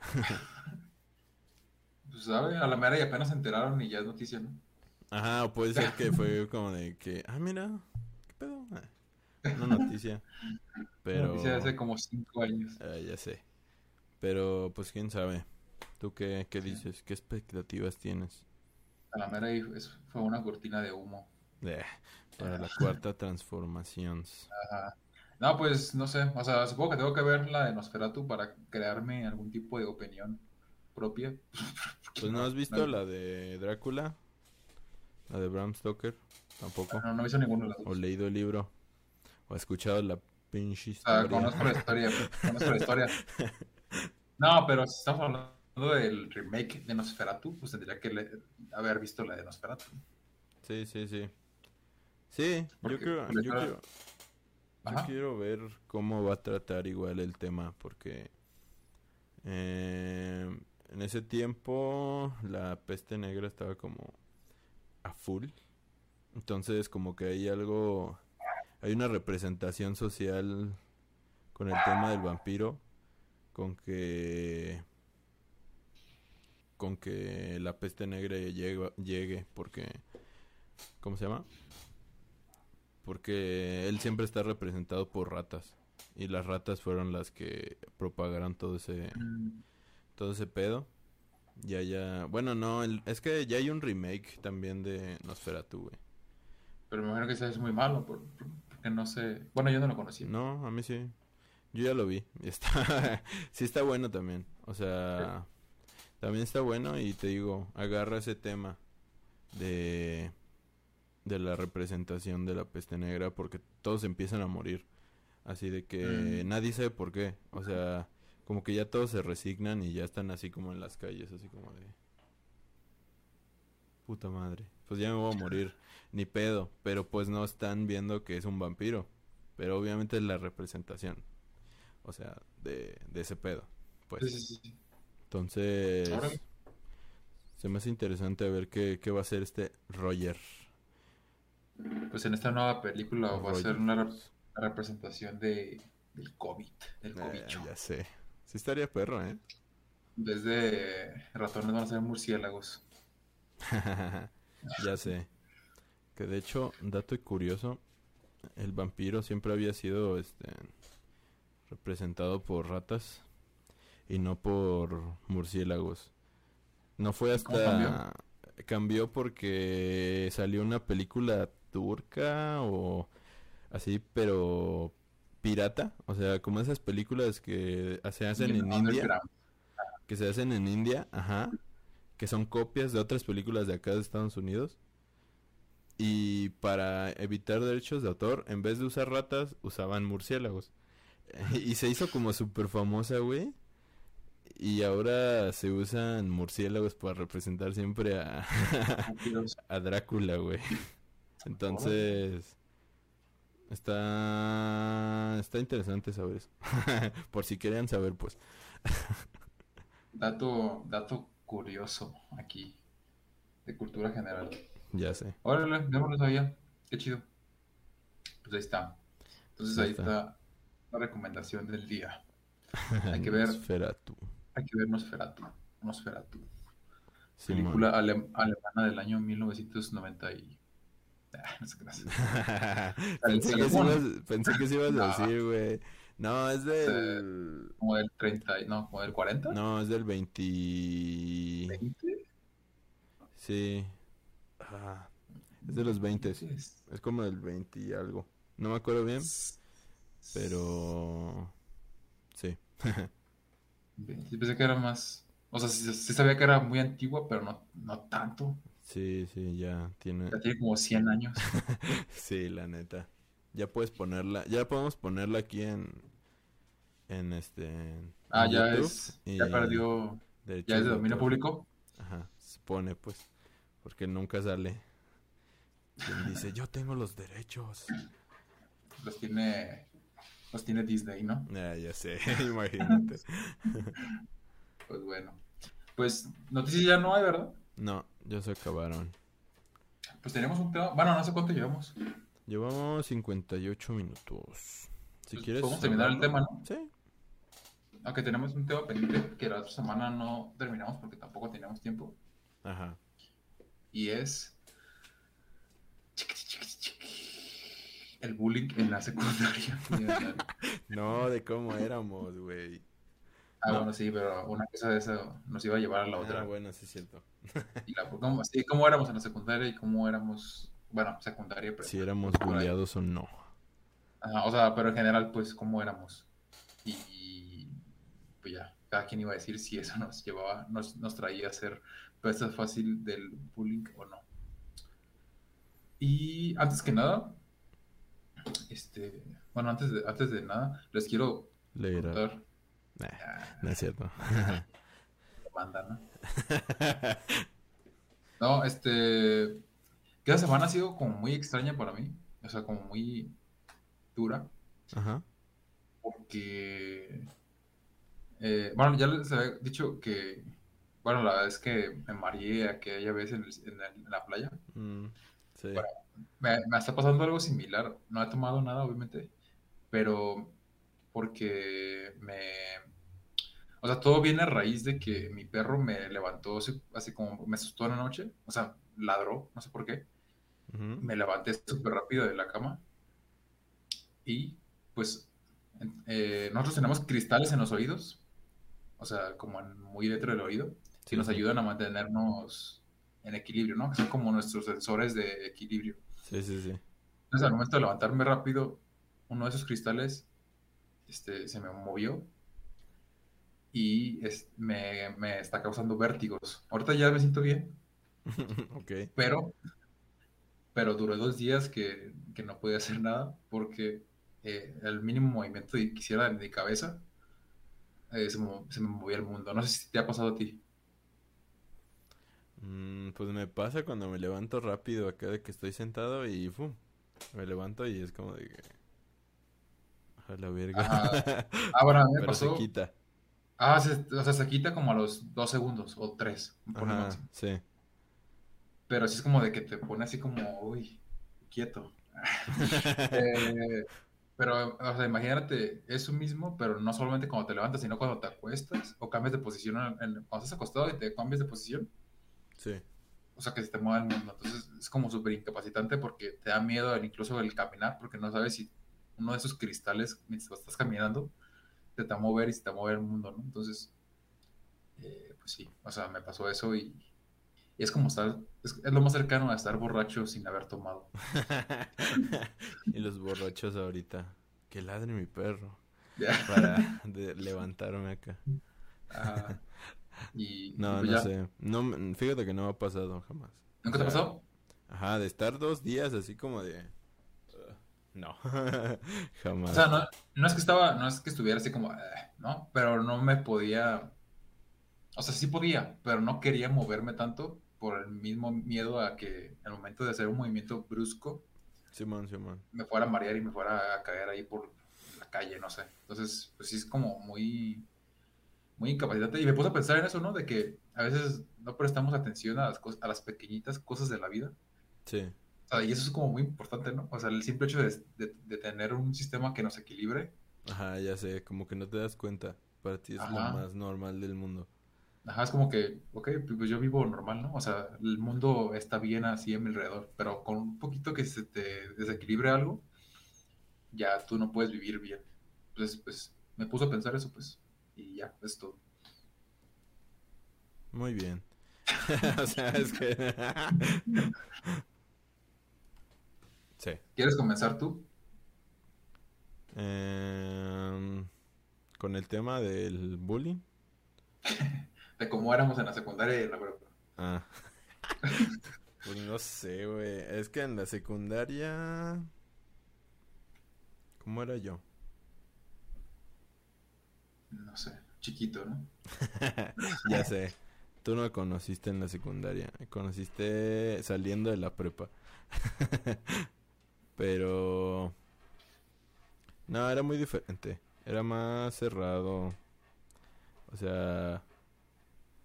Speaker 2: Pues sabe, a la mera y apenas se enteraron y ya es noticia, ¿no?
Speaker 1: Ajá, o puede ser que fue como de que, ah, mira, ¿qué pedo? Ah, Una noticia. Pero...
Speaker 2: Noticia de hace como cinco años.
Speaker 1: Ah, ya sé. Pero pues quién sabe. ¿Tú qué, qué dices? ¿Qué expectativas tienes?
Speaker 2: A la mera fue una cortina de humo.
Speaker 1: Eh, para la cuarta transformación.
Speaker 2: Ajá. No, pues no sé. O sea, supongo que tengo que ver la de Nosferatu para crearme algún tipo de opinión propia.
Speaker 1: Pues no has visto la de Drácula, la de Bram Stoker, tampoco.
Speaker 2: No, no he visto ninguno de las
Speaker 1: O
Speaker 2: dos.
Speaker 1: leído el libro, o escuchado la pinche
Speaker 2: O sea,
Speaker 1: historia.
Speaker 2: conozco la historia. Conozco la historia. No, pero si estamos hablando del remake de Nosferatu, pues tendría que le- haber visto la de Nosferatu.
Speaker 1: Sí, sí, sí. Sí, yo creo,
Speaker 2: está-
Speaker 1: quiero, yo quiero ver cómo va a tratar igual el tema, porque eh, en ese tiempo la peste negra estaba como a full. Entonces como que hay algo hay una representación social con el tema del vampiro, con que con que la peste negra llegue, llegue porque ¿cómo se llama? Porque él siempre está representado por ratas y las ratas fueron las que propagaron todo ese
Speaker 2: Mm,
Speaker 1: todo ese pedo. Ya ya, bueno, no, el- es que ya hay un remake también de Nosferatu, güey.
Speaker 2: Pero me imagino que ese es muy malo, por- por- porque no sé. Bueno, yo no lo conocí.
Speaker 1: No, a mí sí. Yo ya lo vi. Y está sí está bueno también. O sea, también está bueno y te digo, agarra ese tema de de la representación de la peste negra porque todos empiezan a morir. Así de que
Speaker 2: Mm.
Speaker 1: nadie sabe por qué. O sea, como que ya todos se resignan y ya están así como en las calles, así como de puta madre. Pues ya me voy a morir, ni pedo, pero pues no están viendo que es un vampiro. Pero obviamente es la representación. O sea, de, de ese pedo. Pues.
Speaker 2: Sí, sí, sí.
Speaker 1: Entonces, se me hace interesante ver qué, qué va a hacer este Roger.
Speaker 2: Pues en esta nueva película va a ser una rep- una representación de, del COVID, del
Speaker 1: Eh,
Speaker 2: cobicho.
Speaker 1: ya sé. Sí estaría perro, ¿eh?
Speaker 2: En vez de ratones van a ser murciélagos.
Speaker 1: ya sé. Que de hecho, dato curioso, el vampiro siempre había sido este representado por ratas y no por murciélagos. No fue
Speaker 2: ¿Cómo
Speaker 1: hasta
Speaker 2: cambió?
Speaker 1: cambió porque salió una película turca o así, pero pirata, o sea, como esas películas que se hacen en India que se hacen en India, ajá, que son copias de otras películas de acá de Estados Unidos. Y para evitar derechos de autor, en vez de usar ratas, usaban murciélagos. Y se hizo como súper famosa, güey. Y ahora se usan murciélagos para representar siempre a, a Drácula, güey. Entonces, está, está interesante saber eso. Por si querían saber, pues.
Speaker 2: Dato, dato curioso aquí, de cultura general.
Speaker 1: Ya sé.
Speaker 2: Órale, yo no lo sabía. Qué chido. Pues ahí está. Entonces
Speaker 1: Ahí
Speaker 2: ahí
Speaker 1: está.
Speaker 2: está la recomendación del día. Hay que ver.
Speaker 1: Nosferatu.
Speaker 2: Hay que ver Nosferatu. Nosferatu.
Speaker 1: Simón.
Speaker 2: Película ale- alemana del año 1990 y... Ah, no sé qué
Speaker 1: pensé, que sí ibas, pensé que sí ibas a decir, güey. No, es del...
Speaker 2: Como del 30, y- no, como del 40.
Speaker 1: No, es del 20...
Speaker 2: 20.
Speaker 1: Sí. Ah, es de los 20.
Speaker 2: Sí, es-
Speaker 1: Es como del 20 y algo. No me acuerdo bien, pero... Sí.
Speaker 2: Sí, pensé que era más... O sea, sí, sí sabía que era muy antigua, pero no, no tanto.
Speaker 1: Sí, sí, ya tiene...
Speaker 2: Ya tiene como 100 años.
Speaker 1: Sí, la neta. Ya puedes ponerla, ya podemos ponerla aquí en... En este... en
Speaker 2: Ah, ya es... Ya perdió... Ya es de dominio público.
Speaker 1: Ajá, se pone pues. Porque nunca sale. Quien dice, yo tengo los derechos.
Speaker 2: Los tiene... Los tiene Disney, ¿no?
Speaker 1: Ah, ya sé, imagínate.
Speaker 2: Pues bueno. Pues noticias ya no hay, ¿verdad?
Speaker 1: No, ya se acabaron.
Speaker 2: Pues tenemos un tema... Bueno, no sé cuánto llevamos.
Speaker 1: Llevamos 58 minutos. Si
Speaker 2: Pues
Speaker 1: quieres.
Speaker 2: podemos terminar el tema, ¿no?
Speaker 1: Sí.
Speaker 2: Aunque tenemos un tema pendiente que la otra semana no terminamos porque tampoco teníamos tiempo.
Speaker 1: Ajá.
Speaker 2: Y es. El bullying en la secundaria.
Speaker 1: No, de cómo éramos, güey.
Speaker 2: Ah,
Speaker 1: No.
Speaker 2: bueno, sí, pero una cosa de eso nos iba a llevar a la otra.
Speaker 1: Ah, bueno, sí es cierto.
Speaker 2: Y la, cómo, sí, cómo éramos en la secundaria y cómo éramos. Bueno, secundaria, pero.
Speaker 1: Si éramos bulleados o no.
Speaker 2: Ajá, o sea, pero en general, pues, cómo éramos. Y. Pues ya, cada quien iba a decir si eso nos llevaba, nos, nos traía a ser presa fácil del bullying o no. Y antes que nada, este. Bueno, antes de, antes de nada, les quiero
Speaker 1: Leer.
Speaker 2: contar.
Speaker 1: Nah,
Speaker 2: Ah,
Speaker 1: no es cierto.
Speaker 2: banda, ¿no? No, este. Cada semana ha sido como muy extraña para mí. O sea, como muy dura.
Speaker 1: Ajá.
Speaker 2: Porque. eh, bueno, ya les había dicho que. Bueno, la verdad es que me mareé aquella vez en, el- en el- en la playa.
Speaker 1: Mm, sí.
Speaker 2: Bueno. me, me está pasando algo similar. No he tomado nada, obviamente, pero porque me... O sea, todo viene a raíz de que mi perro me levantó así, así como me asustó en la noche. O sea, ladró, no sé por qué. Me levanté súper rápido de la cama y pues eh, nosotros tenemos cristales en los oídos, o sea, como en- muy dentro del oído, que
Speaker 1: Sí,
Speaker 2: nos ayudan a mantenernos en equilibrio, ¿no? Que son como nuestros sensores de equilibrio.
Speaker 1: Sí, sí, sí.
Speaker 2: Entonces, al momento de levantarme rápido, uno de esos cristales este, se me movió y es- me, me está causando vértigos. Ahorita ya me siento bien,
Speaker 1: ok.
Speaker 2: pero, pero duró dos días que, que no podía hacer nada porque eh, el mínimo movimiento que quisiera de mi cabeza eh, se, se me movía el mundo. No sé si te ha pasado a ti.
Speaker 1: Mm, pues me pasa cuando me levanto rápido acá de que estoy sentado y ¡fum! Me levanto y es como de que... A la verga.
Speaker 2: Ajá. Ah, bueno, a mí me
Speaker 1: Pero se
Speaker 2: pasó.
Speaker 1: quita.
Speaker 2: Ah, se, o sea, se quita como a los dos segundos o tres, por
Speaker 1: Ajá, sí.
Speaker 2: Pero sí es como de que te pone así como, uy, quieto. Eh, pero, o sea, imagínate eso mismo, pero no solamente cuando te levantas, sino cuando te acuestas o cambias de posición. en- en- cuando estás acostado y te cambias de posición,
Speaker 1: Sí.
Speaker 2: o sea, que se te mueve el mundo. Entonces es como súper incapacitante porque te da miedo el- incluso el caminar, porque no sabes si uno de esos cristales, mientras estás caminando, te va a mover y se te va a mover el mundo, ¿no? Entonces, eh, pues sí, o sea, me pasó eso y, y es como estar, es, es lo más cercano a estar borracho sin haber tomado.
Speaker 1: Y los borrachos ahorita. Que ladre mi perro. Para de- levantarme acá.
Speaker 2: Ajá. Y,
Speaker 1: No,
Speaker 2: pues
Speaker 1: no
Speaker 2: ya.
Speaker 1: sé. No, fíjate que no me ha pasado jamás.
Speaker 2: ¿Nunca te ha pasado?
Speaker 1: Ajá, de estar dos días así como de... "Ugh, no, jamás.
Speaker 2: O sea, no, no es que estaba, no es que estuviera así como, "Eh", ¿no? Pero no me podía, o sea, sí podía, pero no quería moverme tanto por el mismo miedo a que al momento de hacer un movimiento brusco
Speaker 1: Simón, Simón.
Speaker 2: me fuera a marear y me fuera a caer ahí por la calle, no sé. Entonces, pues sí es como muy, muy incapacitante. Y me puse a pensar en eso, ¿no? De que a veces no prestamos atención a las cosas, a las pequeñitas cosas de la vida.
Speaker 1: Sí,
Speaker 2: O sea, y eso es como muy importante, ¿no? O sea, el simple hecho de, de- de tener un sistema que nos equilibre.
Speaker 1: ajá, ya sé, como que no te das cuenta. Para ti es lo más normal del mundo.
Speaker 2: Ajá, es como que, ok, pues yo vivo normal, ¿no? O sea, el mundo está bien así a mi alrededor, pero con un poquito que se te desequilibre algo, ya tú no puedes vivir bien. Entonces, pues, me puso a pensar eso, pues, y ya, es todo.
Speaker 1: Muy bien. O sea, es que... Sí.
Speaker 2: ¿Quieres comenzar tú?
Speaker 1: Em, con el tema del bullying.
Speaker 2: De cómo éramos en la secundaria y en la prepa.
Speaker 1: Ah. Pues no sé, güey. Es que en la secundaria... ¿Cómo era yo?
Speaker 2: No sé, chiquito, ¿no?
Speaker 1: Ya sé. Tú no conociste en la secundaria. Conociste saliendo de la prepa. Pero... No, era muy diferente. Era más cerrado. O sea...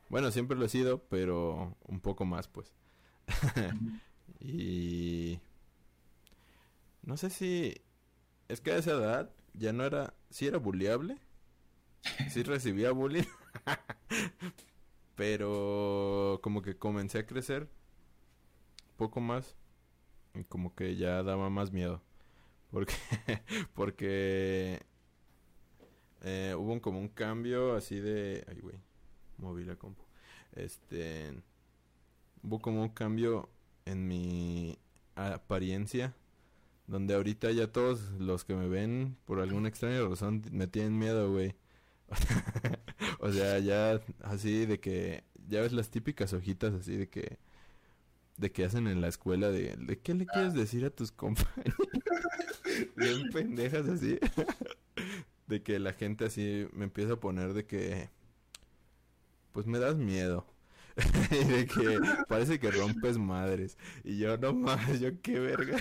Speaker 1: Bueno, siempre lo he sido, pero un poco más, pues. Y... No sé si... Es que a esa edad ya no era... Sí era bulleable. Sí recibía bullying. Pero como que comencé a crecer poco más y como que ya daba más miedo. Porque porque eh, hubo un- como un cambio así de ay güey, moví la compu. Este hubo como un cambio en mi apariencia donde ahorita ya todos los que me ven por alguna extraña razón me tienen miedo, güey. o sea, ya así de que ya ves las típicas hojitas así de que de que hacen en la escuela de, de qué le quieres decir a tus compañeros. Bien pendejas así. de que la gente así me empieza a poner de que pues me das miedo. y de que parece que rompes madres. Y yo no más, yo qué verga.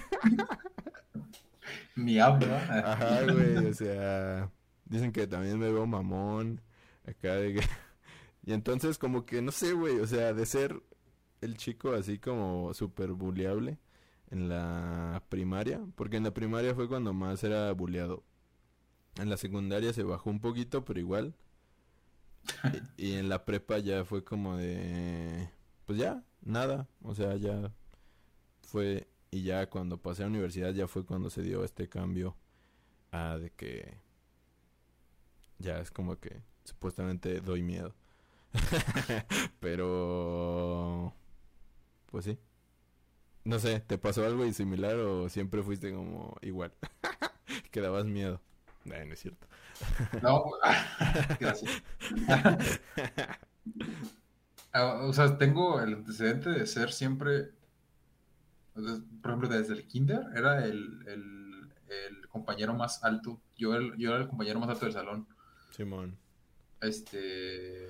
Speaker 2: Mi habla.
Speaker 1: Ajá, güey, o sea, dicen que también me veo mamón, acá de que... Y entonces como que, no sé, güey, o sea, de ser el chico así como súper bulleable, en la primaria, porque en la primaria fue cuando más era buleado. En la secundaria se bajó un poquito, pero igual. y, en la prepa ya fue como de, pues ya, nada, o sea, ya fue y ya cuando pasé a la universidad ya fue cuando se dio este cambio a de que ya es como que supuestamente doy miedo. Pero pues sí. No sé, ¿te pasó algo similar o siempre fuiste como igual? que dabas miedo. No, no es cierto.
Speaker 2: No, gracias. Ah, o sea, tengo el antecedente de ser siempre, por ejemplo, desde el kinder, era el, el, el compañero más alto. Yo, el- yo era el compañero más alto del salón.
Speaker 1: Simón.
Speaker 2: Este,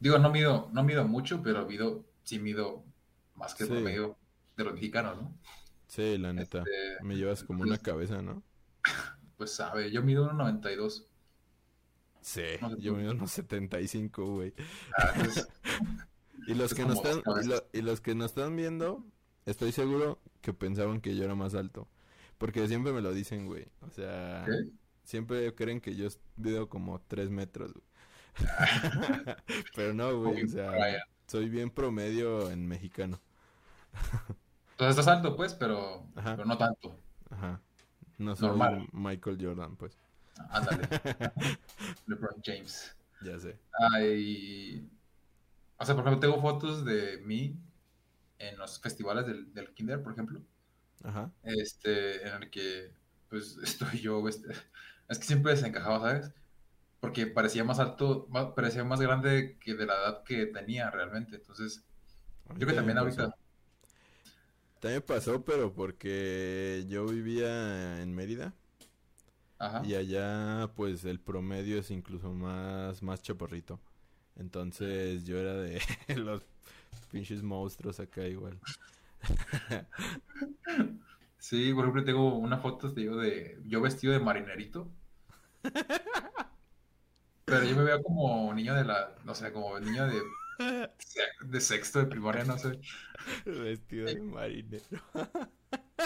Speaker 2: digo, no mido, no mido mucho, pero mido, sí mido más que el
Speaker 1: Sí.
Speaker 2: promedio de los mexicanos, ¿no?
Speaker 1: Sí, la neta.
Speaker 2: Este,
Speaker 1: Me llevas como una cabeza, ¿no?
Speaker 2: pues sabe, yo mido 1.92.
Speaker 1: Sí,
Speaker 2: No sé
Speaker 1: yo mido unos 75, güey.
Speaker 2: Ah,
Speaker 1: Y los
Speaker 2: Es
Speaker 1: que nos están y,
Speaker 2: cabezas.
Speaker 1: lo- y los que nos están viendo, estoy seguro que pensaban que yo era más alto, porque siempre me lo dicen, güey. O sea,
Speaker 2: ¿qué?
Speaker 1: siempre creen que yo mido como 3 metros, güey. Pero no, güey, o sea, soy bien promedio en mexicano.
Speaker 2: Entonces estás alto, pues, pero, pero no tanto.
Speaker 1: Ajá. No soy
Speaker 2: Normal.
Speaker 1: Michael Jordan, pues.
Speaker 2: Ándale. LeBron James.
Speaker 1: Ya sé.
Speaker 2: Ay, o sea, por ejemplo, tengo fotos de mí en los festivales del, del kinder, por ejemplo.
Speaker 1: Ajá.
Speaker 2: Este, en el que, pues, estoy yo, este, es que siempre desencajaba, ¿sabes? Porque parecía más alto, más- parecía más grande que de la edad que tenía realmente. Entonces, yo creo que también
Speaker 1: me
Speaker 2: ahorita,
Speaker 1: pasó. También pasó, pero porque yo vivía en Mérida.
Speaker 2: ajá.
Speaker 1: Y allá, pues, el promedio es incluso más, más chaparrito. Entonces, yo era de los pinches monstruos acá igual.
Speaker 2: Sí, por ejemplo, tengo una foto, te digo, de yo vestido de marinerito. Pero yo me veo como niño de la, no sé, como niño de, de sexto de primaria, no sé.
Speaker 1: Vestido de marinero.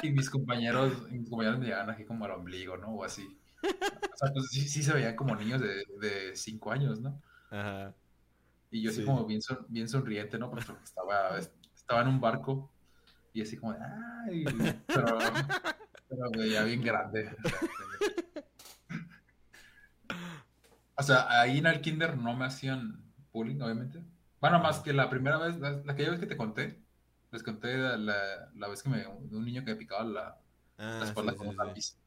Speaker 2: Y mis compañeros, mis compañeros me llegaban aquí como al ombligo, ¿no? O así. O sea, pues sí, sí se veían como niños de, de cinco años, ¿no?
Speaker 1: Ajá.
Speaker 2: Y yo así
Speaker 1: Sí.
Speaker 2: como bien, son- bien sonriente, ¿no? Porque estaba, estaba en un barco y así como, ay, pero, pero me veía bien grande. O sea, ahí en el kinder no me hacían bullying, obviamente. Bueno, más que la primera vez, la, la aquella vez que te conté, les conté la, la, vez que me, un niño que me picaba la,
Speaker 1: Ah,
Speaker 2: la espalda
Speaker 1: sí,
Speaker 2: con
Speaker 1: sí,
Speaker 2: un
Speaker 1: sí.
Speaker 2: lápiz,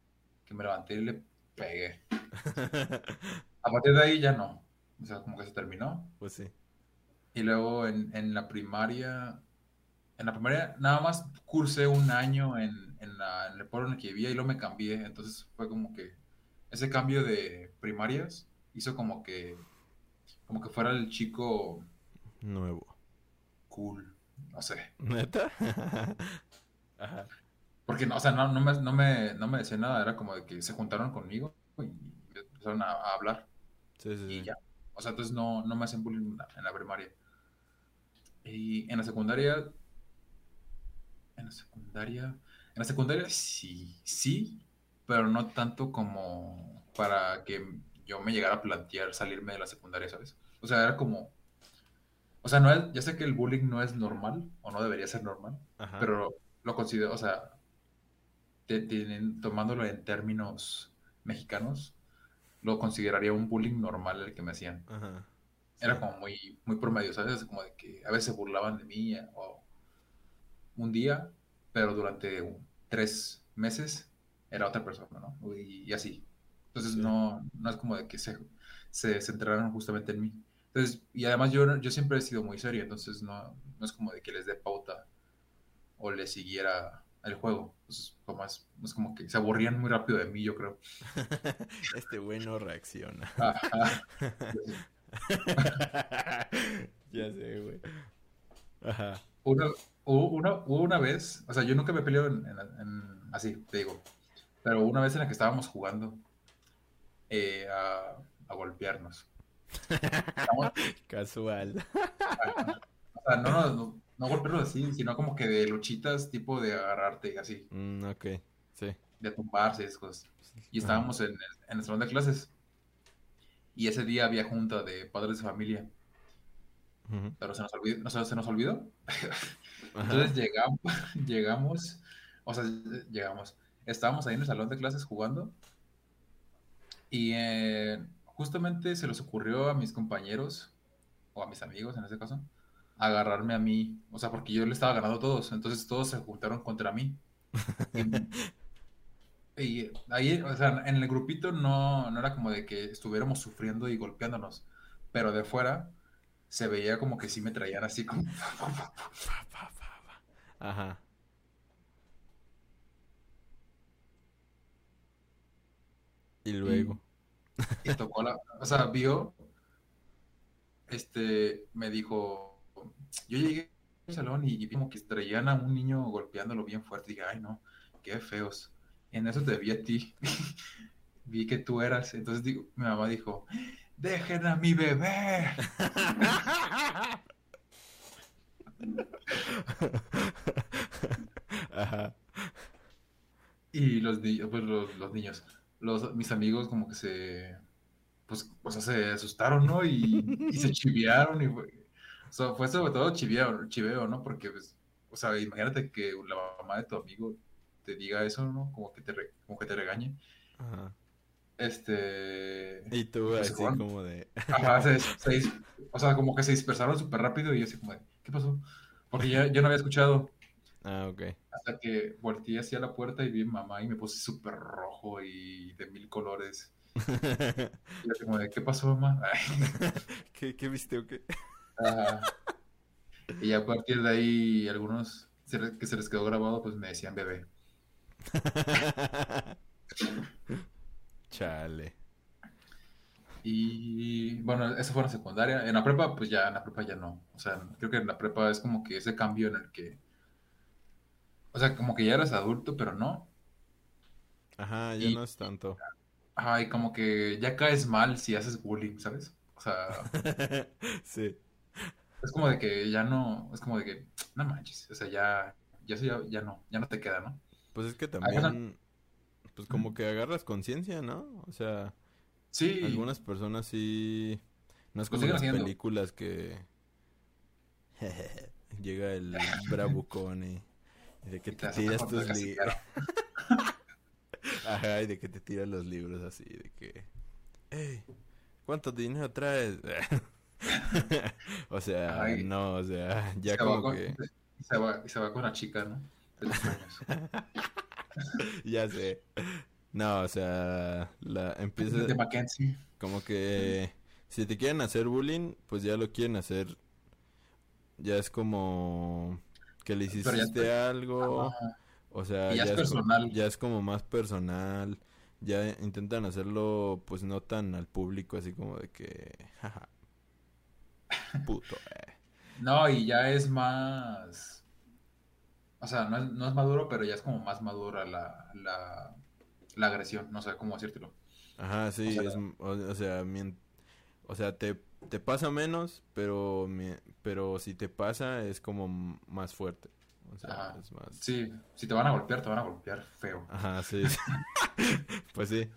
Speaker 2: que me levanté y le pegué. A partir de ahí ya no. O sea, como que se terminó.
Speaker 1: Pues sí.
Speaker 2: Y luego en, en la primaria, en la primaria nada más cursé un año en, en, la- en el pueblo en el que vivía y luego me cambié. Entonces fue como que ese cambio de primarias hizo como que, como que fuera el chico
Speaker 1: Nuevo.
Speaker 2: cool, no sé.
Speaker 1: ¿Neta? Ajá.
Speaker 2: Porque, no, o sea, no, no me, no, me, no me decía nada, era como de que se juntaron conmigo y empezaron a, a hablar.
Speaker 1: Sí, sí,
Speaker 2: y
Speaker 1: sí.
Speaker 2: ya. O sea, entonces no, no me hacen bullying en la, en la primaria. Y en la secundaria, en la secundaria, en la secundaria sí, sí, pero no tanto como para que yo me llegara a plantear salirme de la secundaria, ¿sabes? O sea, era como, o sea, no es, ya sé que el bullying no es normal o no debería ser normal,
Speaker 1: Ajá.
Speaker 2: pero lo considero, o sea, te- tomándolo en términos mexicanos, lo consideraría un bullying normal el que me hacían.
Speaker 1: Ajá.
Speaker 2: Era
Speaker 1: Sí.
Speaker 2: como muy, muy promedio, ¿sabes? Como de que a veces burlaban de mí eh, o un día, pero durante un- tres meses era otra persona, ¿no? Y, y así. Entonces
Speaker 1: Sí.
Speaker 2: no, no es como de que se, se centraron justamente en mí. Entonces, y además yo, yo siempre he sido muy serio, entonces no, no es como de que les dé pauta o les siguiera el juego. Entonces, como es, es como que se aburrían muy rápido de mí, yo creo.
Speaker 1: Este güey no reacciona.
Speaker 2: Ajá.
Speaker 1: ya sé, güey. Ajá.
Speaker 2: Una, hubo, una, una vez, o sea, yo nunca me peleo en, en- en- así, te digo, pero una vez en la que estábamos jugando eh, a, a golpearnos.
Speaker 1: Casual.
Speaker 2: o sea, no, no, no golpearlos así, sino como que de luchitas, tipo de agarrarte y así,
Speaker 1: Mm, ok, sí.
Speaker 2: de tumbarse esas cosas. Y estábamos en el, en el salón de clases. Y ese día había junta de padres de familia, pero se nos olvidó. no se nos olvidó. Entonces llegamos, llegamos, o sea, llegamos. Estábamos ahí en el salón de clases jugando y justamente se les ocurrió a mis compañeros, o a mis amigos en este caso, agarrarme a mí, o sea, porque yo le estaba ganando a todos, entonces todos se juntaron contra mí. Y, ahí, o sea, en el grupito no, no era como de que estuviéramos sufriendo y golpeándonos, pero de fuera se veía como que sí me traían así como...
Speaker 1: Ajá. Y luego.
Speaker 2: Y tocó la, o sea, vio, este, me dijo, yo llegué al salón y, y vi como que traían a un niño golpeándolo bien fuerte. Y dije, ay, no, qué feos. En eso te vi a ti. vi que tú eras. Entonces digo, mi mamá dijo, dejen a mi bebé.
Speaker 1: Ajá.
Speaker 2: Y los, pues, los, los niños, los, mis amigos como que se, pues, o sea, se asustaron, ¿no? Y, y se chivearon y fue, o sea, fue sobre todo chiveo, chiveo, ¿no? Porque, pues, o sea, imagínate que la mamá de tu amigo te diga eso, ¿no? Como que te, re- como que te regañe.
Speaker 1: Ajá.
Speaker 2: Este...
Speaker 1: Y tú
Speaker 2: pues,
Speaker 1: así
Speaker 2: fueron-
Speaker 1: como de...
Speaker 2: Ajá, se, se o sea, como que se dispersaron súper rápido y yo así como de, ¿qué pasó? Porque ya, yo no había escuchado.
Speaker 1: Ah, ok.
Speaker 2: Hasta que volteé hacia la puerta y vi a mamá y me puse súper rojo y de mil colores. Y yo así como de, ¿qué pasó, mamá?
Speaker 1: ¿Qué, qué viste o qué?
Speaker 2: ajá. Y a partir de ahí, algunos que se les quedó grabado, pues me decían bebé.
Speaker 1: Chale.
Speaker 2: Y bueno, eso fue en la secundaria. En la prepa, pues ya, en la prepa ya no. O sea, creo que en la prepa es como que ese cambio en el que, o sea, como que ya eres adulto, pero no.
Speaker 1: Ajá, ya
Speaker 2: Y-
Speaker 1: no es tanto.
Speaker 2: Ajá, y como que ya caes mal si haces bullying, ¿sabes? O sea,
Speaker 1: Sí.
Speaker 2: es como de que ya no, es como de que, no manches, o sea, ya, ya eso ya, ya no, ya no te queda, ¿no?
Speaker 1: Pues es que también, pues como que agarras conciencia, ¿no? O sea,
Speaker 2: Sí,
Speaker 1: algunas personas sí, no es como
Speaker 2: siguen
Speaker 1: las
Speaker 2: haciendo.
Speaker 1: películas que llega el bravucón y de que
Speaker 2: Y
Speaker 1: te tiras tus libros. Ajá, y de que te tiras los libros así, de que, hey, ¿cuánto dinero traes? O sea,
Speaker 2: Ay.
Speaker 1: no, o sea, ya
Speaker 2: se
Speaker 1: como
Speaker 2: con,
Speaker 1: que,
Speaker 2: y se va, y se va con una chica, ¿no? De los sueños.
Speaker 1: ya sé. No, o sea, la empieza
Speaker 2: De Mackenzie.
Speaker 1: como que si te quieren hacer bullying, pues ya lo quieren hacer. Ya es como que le hiciste algo,
Speaker 2: Ajá.
Speaker 1: o sea,
Speaker 2: ya es
Speaker 1: ya como más personal. Ya intentan hacerlo pues no tan al público así como de que jaja. Puto. eh.
Speaker 2: No, y ya es más, o sea, no es, no es maduro, pero ya es como más madura la, la, la agresión, no sé cómo decírtelo.
Speaker 1: Ajá, sí,
Speaker 2: sea-
Speaker 1: es, o, o sea, mien- o sea, te, te pasa menos, pero pero si te pasa es como más fuerte. O sea,
Speaker 2: Ajá.
Speaker 1: es más
Speaker 2: Sí, si te van a golpear, te van a golpear feo.
Speaker 1: Ajá, sí. sí. pues sí.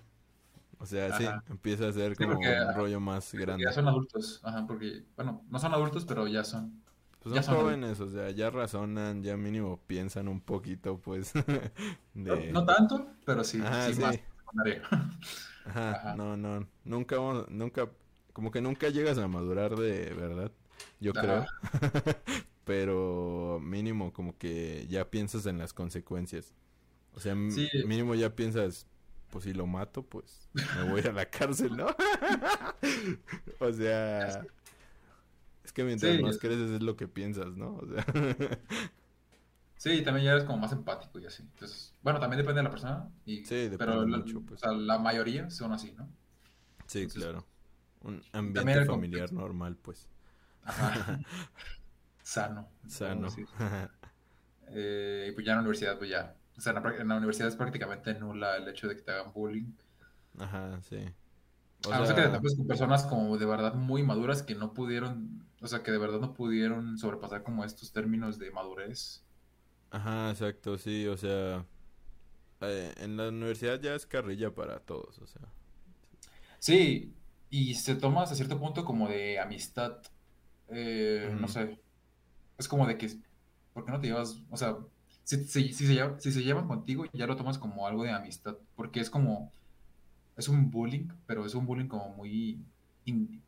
Speaker 1: O sea, sí, empieza a ser
Speaker 2: Sí,
Speaker 1: como
Speaker 2: porque-
Speaker 1: un rollo más grande.
Speaker 2: ya son adultos, ajá, porque, bueno, no son adultos, pero ya son.
Speaker 1: Pues
Speaker 2: ya
Speaker 1: son
Speaker 2: son
Speaker 1: jóvenes, o sea, ya razonan, ya mínimo piensan un poquito, pues,
Speaker 2: No,
Speaker 1: de...
Speaker 2: no tanto, pero sí,
Speaker 1: Ajá,
Speaker 2: sí,
Speaker 1: sí.
Speaker 2: más.
Speaker 1: Ajá,
Speaker 2: Ajá.
Speaker 1: no, no, nunca, vamos- nunca, como que nunca llegas a madurar de verdad, yo
Speaker 2: Ajá.
Speaker 1: creo. Pero mínimo como que ya piensas en las consecuencias. O sea,
Speaker 2: Sí.
Speaker 1: mínimo ya piensas, pues si lo mato, pues me voy a la cárcel, ¿no? o sea, es que mientras
Speaker 2: Sí.
Speaker 1: más creces es lo que piensas, ¿no? O sea,
Speaker 2: Sí, también ya eres como más empático y así. Entonces, bueno, también depende de la persona. Y,
Speaker 1: Sí, depende
Speaker 2: pero la,
Speaker 1: mucho, pues.
Speaker 2: o sea, la mayoría son así, ¿no?
Speaker 1: sí,
Speaker 2: Entonces,
Speaker 1: claro. Un ambiente familiar normal, pues.
Speaker 2: Ajá. Sano.
Speaker 1: Sano.
Speaker 2: Eh, y pues ya en la universidad, pues ya. O sea, en la, prac- en la universidad es prácticamente nula el hecho de que te hagan bullying.
Speaker 1: Ajá, sí.
Speaker 2: O a sea, que te con personas como de verdad muy maduras que no pudieron, o sea, que de verdad no pudieron sobrepasar como estos términos de madurez.
Speaker 1: Ajá, exacto, sí, o sea, eh, en la universidad ya es carrilla para todos, o sea.
Speaker 2: Sí, y se toma hasta cierto punto como de amistad, eh, no sé, es como de que, ¿por qué no te llevas? O sea, si, si, si, se, si se llevan contigo, ya lo tomas como algo de amistad, porque es como es un bullying, pero es un bullying como muy,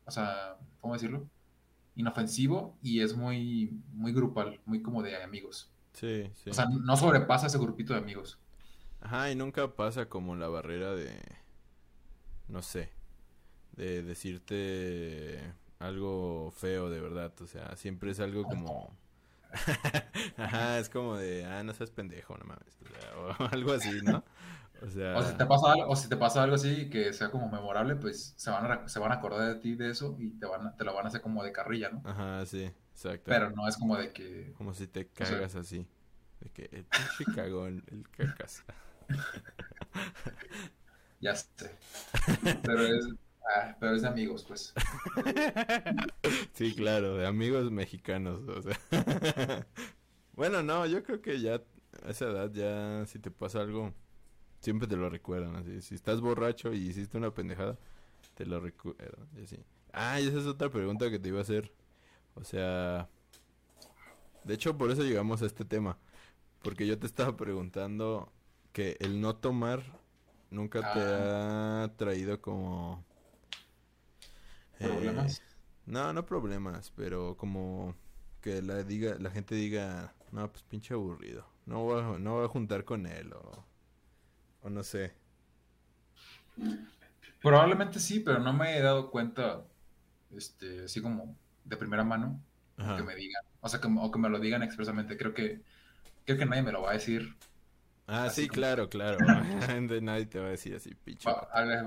Speaker 2: o sea, ¿cómo decirlo? Inofensivo y es muy, muy grupal, muy como de amigos.
Speaker 1: Sí, sí.
Speaker 2: O sea, no sobrepasa ese grupito de amigos.
Speaker 1: Ajá, y nunca pasa como la barrera de, no sé, de decirte algo feo de verdad, o sea, siempre es algo como... Ajá, es como de, ah, no seas pendejo, no mames, o algo así, ¿no? O sea...
Speaker 2: O si te pasa algo, o si te pasa algo así que sea como memorable, pues se van a, se van a acordar de ti de eso y te, van te lo van a hacer como de carrilla, ¿no?
Speaker 1: Ajá, sí, exacto.
Speaker 2: Pero no es como de que...
Speaker 1: Como si te cagas así. De que el pinche cagón, el cacas.
Speaker 2: ya sé. Pero es, ah, pero es de amigos, pues.
Speaker 1: sí, claro, de amigos mexicanos, o sea. bueno, no, yo creo que ya a esa edad ya si te pasa algo siempre te lo recuerdan. Así. Si estás borracho y hiciste una pendejada, te lo recuerdan. Y así. Ah, y esa es otra pregunta que te iba a hacer. O sea, de hecho, por eso llegamos a este tema. Porque yo te estaba preguntando que el no tomar nunca te ah. ha traído como...
Speaker 2: ¿Problemas? Eh,
Speaker 1: no, no problemas, pero como que la diga la gente diga, no, pues pinche aburrido. No voy no voy a juntar con él o o no sé.
Speaker 2: Probablemente sí, pero no me he dado cuenta, este, así como de primera mano, que me digan, o sea, que, o que me lo digan expresamente. Creo que, creo que nadie me lo va a decir.
Speaker 1: Ah, sí, claro, claro. nadie te va a decir así, picho.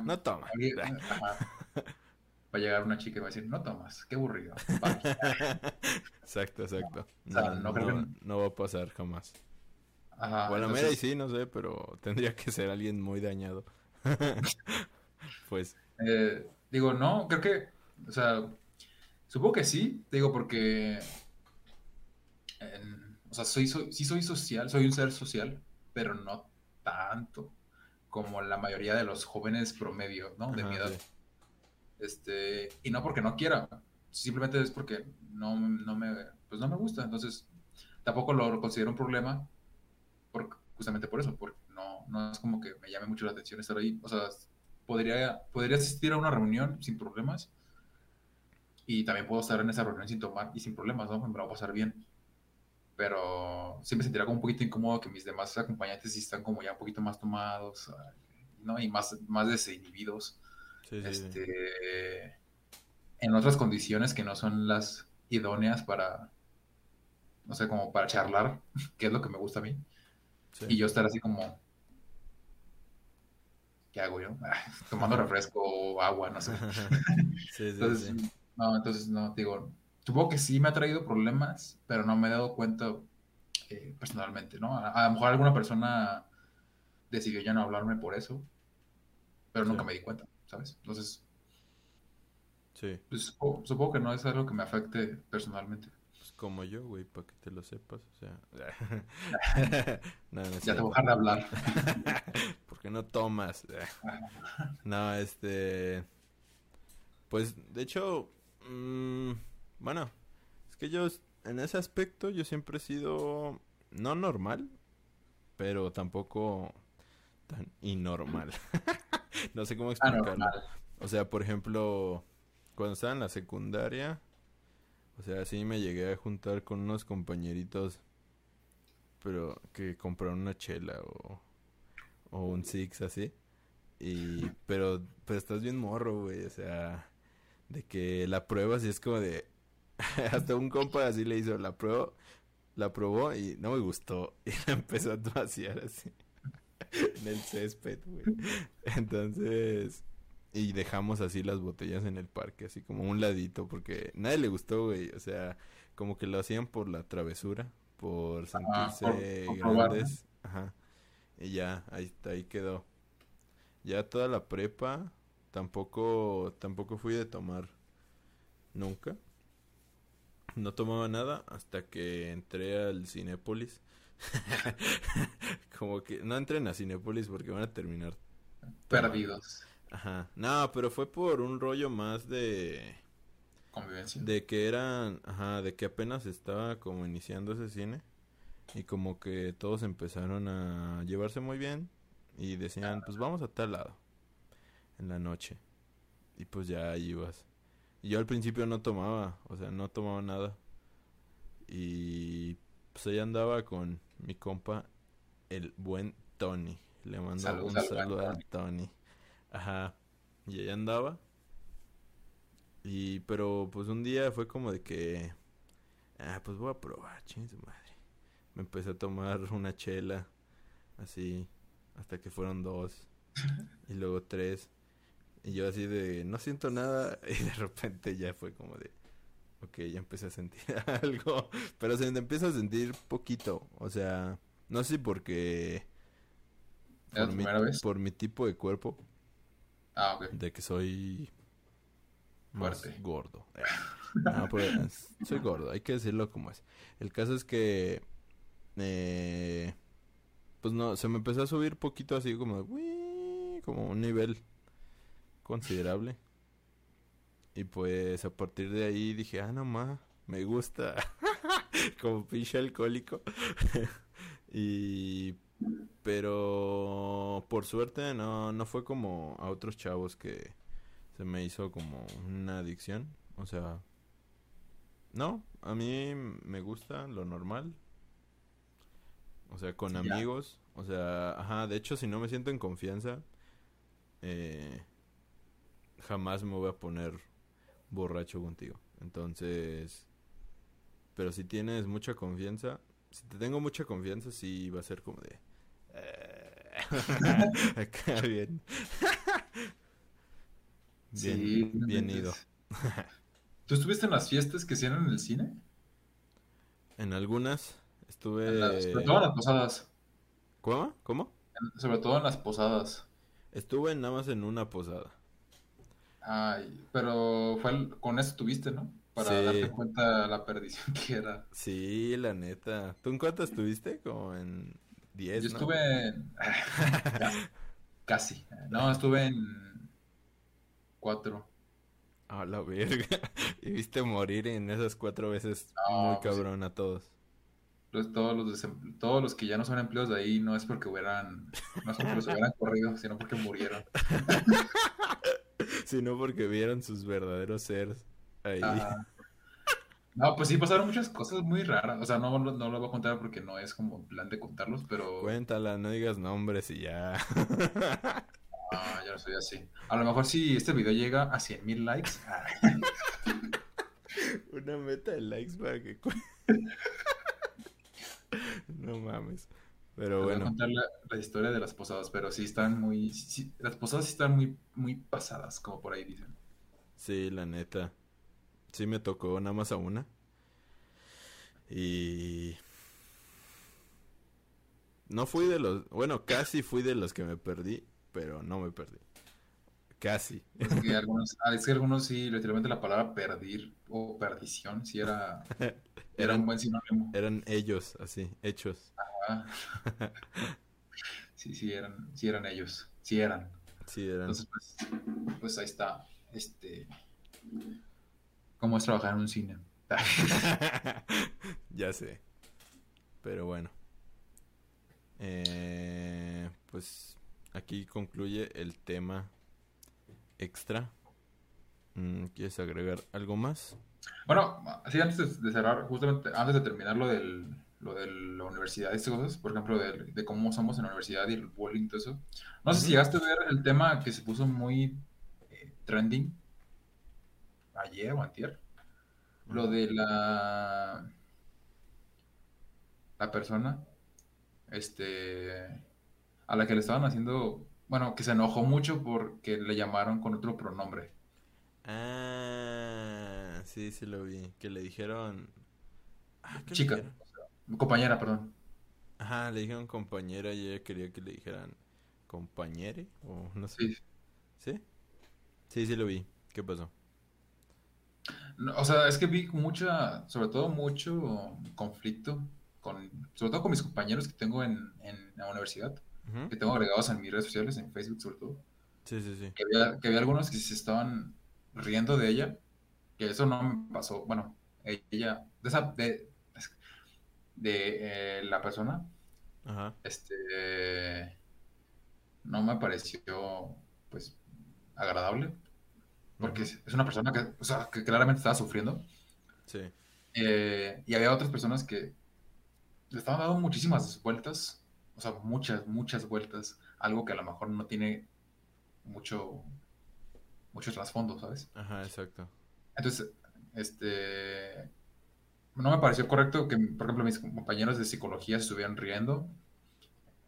Speaker 1: no toma.
Speaker 2: Va a llegar una chica y va a decir, no tomas, qué aburrido.
Speaker 1: exacto, exacto. no va a pasar jamás bueno, mira, y sí, no sé, pero tendría que ser alguien muy dañado. pues.
Speaker 2: Eh, digo, no, creo que, o sea, supongo que sí, digo, porque, o sea, soy, sí soy social, soy un ser social, pero no tanto como la mayoría de los jóvenes promedio, ¿no? De mi edad. Este, y no porque no quiera, simplemente es porque no, no me, pues no me gusta, entonces tampoco lo considero un problema justamente por eso, porque no, no es como que me llame mucho la atención estar ahí. O sea, podría, podría asistir a una reunión sin problemas y también puedo estar en esa reunión sin tomar y sin problemas, ¿no? Me va a pasar bien. Pero siempre me sentirá como un poquito incómodo que mis demás acompañantes sí están como ya un poquito más tomados, ¿no? Y más, más desinhibidos. Este, En otras condiciones que no son las idóneas para, no sé, como para charlar, que es lo que me gusta a mí. Y yo estar así como, ¿qué hago yo? Tomando refresco o agua, no sé. entonces, no, entonces, no, digo, supongo que sí me ha traído problemas, pero no me he dado cuenta eh, personalmente, ¿no? A, lo mejor alguna persona decidió ya no hablarme por eso, pero nunca me di cuenta, ¿sabes? Entonces,
Speaker 1: sí.
Speaker 2: Pues, supongo que no es algo que me afecte personalmente
Speaker 1: como yo, güey, para que te lo sepas, o sea.
Speaker 2: no, ya te voy a dejar de hablar.
Speaker 1: Porque no tomas. no, este. Pues, de hecho, mmm, bueno, es que yo, en ese aspecto, yo siempre he sido, no normal, pero tampoco tan inormal. no sé cómo explicarlo. O sea, por ejemplo, cuando estaba en la secundaria, o sea, sí me llegué a juntar con unos compañeritos, pero que compraron una chela o, o un Six así. Y, pero, pero estás bien morro, güey, o sea, de que la prueba sí es como de, hasta un compa así le hizo la prueba, la probó y no me gustó y la empezó a vaciar así en el césped, güey. Entonces, y dejamos así las botellas en el parque, así como un ladito, porque nadie le gustó, güey. O sea, como que lo hacían por la travesura, por sentirse grandes. Ajá. Y ya, ahí, ahí quedó. Ya toda la prepa, tampoco, tampoco fui de tomar nunca. No tomaba nada hasta que entré al Cinépolis. Como que no entren a Cinépolis porque van a terminar
Speaker 2: Perdidos.
Speaker 1: Ajá. No, pero fue por un rollo más de
Speaker 2: Convivencia.
Speaker 1: de que eran, ajá, de que apenas estaba como iniciando ese cine y como que todos empezaron a llevarse muy bien y decían, pues vamos a tal lado en la noche. Y pues ya ahí ibas. Y yo al principio no tomaba, o sea, no tomaba nada. Y pues ahí andaba con mi compa, el buen Tony. Le mando un saludo al Tony. Ajá. Y ahí andaba. Y, pero pues un día fue como de que, ah, pues voy a probar, ching su madre. Me empecé a tomar una chela, así, hasta que fueron dos, y luego tres. Y yo así de, no siento nada, y de repente ya fue como de, ok, ya empecé a sentir algo, pero se me empieza a sentir poquito, o sea, no sé si porque...
Speaker 2: ¿Era
Speaker 1: por mi-
Speaker 2: primera vez?
Speaker 1: Por mi tipo de cuerpo,
Speaker 2: Ah, ok.
Speaker 1: de que soy más
Speaker 2: Fuerte.
Speaker 1: gordo. Eh, No, pues, es- soy gordo, hay que decirlo como es. El caso es que eh, pues no, se me empezó a subir poquito así como como un nivel considerable. Y pues a partir de ahí dije, ah, no más, me gusta. como pinche alcohólico. y pero por suerte no, no fue como a otros chavos que se me hizo como una adicción. O sea, no, a mí me gusta lo normal. O sea, con
Speaker 2: Sí, ya.
Speaker 1: amigos. O sea, ajá, de hecho, si no me siento en confianza, eh, jamás me voy a poner borracho contigo. Entonces, pero si tienes mucha confianza, si te tengo mucha confianza, sí va a ser como de... eh, Acá bien. Bien,
Speaker 2: Sí,
Speaker 1: bien ido.
Speaker 2: ¿Tú estuviste en las fiestas que hacían en el cine?
Speaker 1: En algunas estuve...
Speaker 2: En las- sobre todo en las posadas.
Speaker 1: ¿Cómo? ¿Cómo?
Speaker 2: En- Sobre todo en las posadas.
Speaker 1: Estuve nada más en una posada.
Speaker 2: Ay, pero fue el- con eso tuviste, ¿no? Para
Speaker 1: Sí.
Speaker 2: darte cuenta la perdición que era.
Speaker 1: Sí, la neta. ¿Tú en cuántas estuviste? Como en 10,
Speaker 2: Yo
Speaker 1: ¿no?
Speaker 2: estuve en... Casi. No, estuve en cuatro.
Speaker 1: A la verga. Y viste morir en esas cuatro veces
Speaker 2: No,
Speaker 1: muy
Speaker 2: pues sí.
Speaker 1: cabrón a todos.
Speaker 2: Los- todos, los todos los que ya no son empleos de ahí no es porque hubieran, no es porque los hubieran corrido, sino porque murieron.
Speaker 1: Sino porque vieron sus verdaderos seres ahí.
Speaker 2: Ajá. No, pues sí pasaron muchas cosas muy raras. O sea, no, no, no lo voy a contar porque no es como plan de contarlos, pero
Speaker 1: Cuéntala, no digas nombres y ya.
Speaker 2: ah, ya no soy así. A lo mejor si este video llega a 100 mil likes, ah,
Speaker 1: Una meta de likes para que... no mames. Pero
Speaker 2: te voy a
Speaker 1: bueno,
Speaker 2: contar la, la historia de las posadas, pero sí están muy, sí- las posadas sí están muy, muy pasadas, como por ahí dicen.
Speaker 1: sí, la neta. Sí me tocó nada más a una. Y... No fui de los... Bueno, casi fui de los que me perdí, pero no me perdí. Casi.
Speaker 2: Es que algunos, ah, es que algunos sí, literalmente la palabra perdir o perdición, sí era, era
Speaker 1: Eran,
Speaker 2: un buen sinónimo.
Speaker 1: eran ellos, así, hechos.
Speaker 2: Ah. Sí, sí eran, sí eran ellos, sí eran.
Speaker 1: Sí, eran.
Speaker 2: Entonces, pues, pues ahí está, este, cómo es trabajar en un cine.
Speaker 1: ya sé. Pero bueno. Eh, pues aquí concluye el tema extra. Mm, ¿Quieres agregar algo más?
Speaker 2: Bueno, así antes de cerrar, justamente antes de terminar lo del, lo de la universidad y estas cosas, por ejemplo, de, de cómo somos en la universidad y el bullying y todo eso. No sé si llegaste a ver el tema que se puso muy eh, trending ayer o antier. Lo de la la persona este a la que le estaban haciendo, bueno, que se enojó mucho porque le llamaron con otro pronombre.
Speaker 1: Ah, sí, sí lo vi. Que le dijeron... Ah, ¿qué le
Speaker 2: Chica,
Speaker 1: dijeron?
Speaker 2: Compañera, perdón.
Speaker 1: Ajá, le dijeron compañera y ella quería que le dijeran compañere o no sé.
Speaker 2: Sí,
Speaker 1: ¿Sí? Sí, sí lo vi. ¿Qué pasó?
Speaker 2: No, o sea, es que vi mucha, sobre todo mucho conflicto, con, sobre todo con mis compañeros que tengo en, en la universidad, que tengo agregados en mis redes sociales, en Facebook sobre todo,
Speaker 1: Sí, sí, sí.
Speaker 2: que había, que había algunos que se estaban riendo de ella, que eso no me pasó, bueno, ella, de esa, de, de eh, la persona,
Speaker 1: Ajá.
Speaker 2: este, no me pareció, pues, agradable, porque es una persona que, o sea, que claramente estaba sufriendo.
Speaker 1: Sí.
Speaker 2: Eh, y había otras personas que le estaban dando muchísimas vueltas, o sea, muchas, muchas vueltas, algo que a lo mejor no tiene mucho, mucho trasfondo, ¿sabes?
Speaker 1: Ajá, exacto.
Speaker 2: Entonces, este, no me pareció correcto que, por ejemplo, mis compañeros de psicología estuvieran riendo.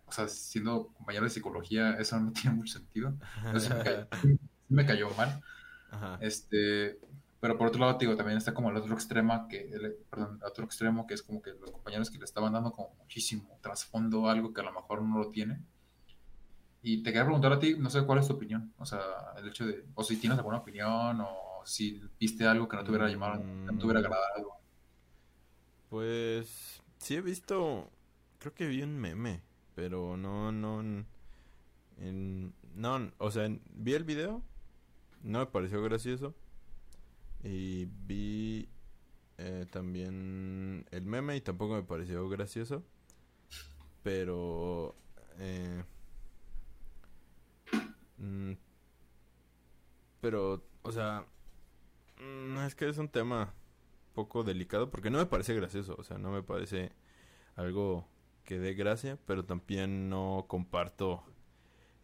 Speaker 2: O sea, siendo compañeros de psicología, eso no tiene mucho sentido. Entonces, me cayó, me cayó mal.
Speaker 1: Ajá.
Speaker 2: Este, pero por otro lado, digo, también está como el otro extremo que, el, perdón, el otro extremo que es como que los compañeros que le estaban dando como muchísimo trasfondo, algo que a lo mejor no lo tiene. Y te quería preguntar a ti, no sé cuál es tu opinión, o sea, el hecho de, o si tienes alguna opinión, o si viste algo que no te hubiera llamado, no te hubiera
Speaker 1: Mm,
Speaker 2: agradado.
Speaker 1: Pues sí he visto, creo que vi un meme, pero no, no, en- no, o sea, vi el video, no me pareció gracioso y vi eh, también el meme y tampoco me pareció gracioso, pero eh, mm, pero, o sea, mm, es que es un tema poco delicado porque no me parece gracioso, o sea, no me parece algo que dé gracia, pero también no comparto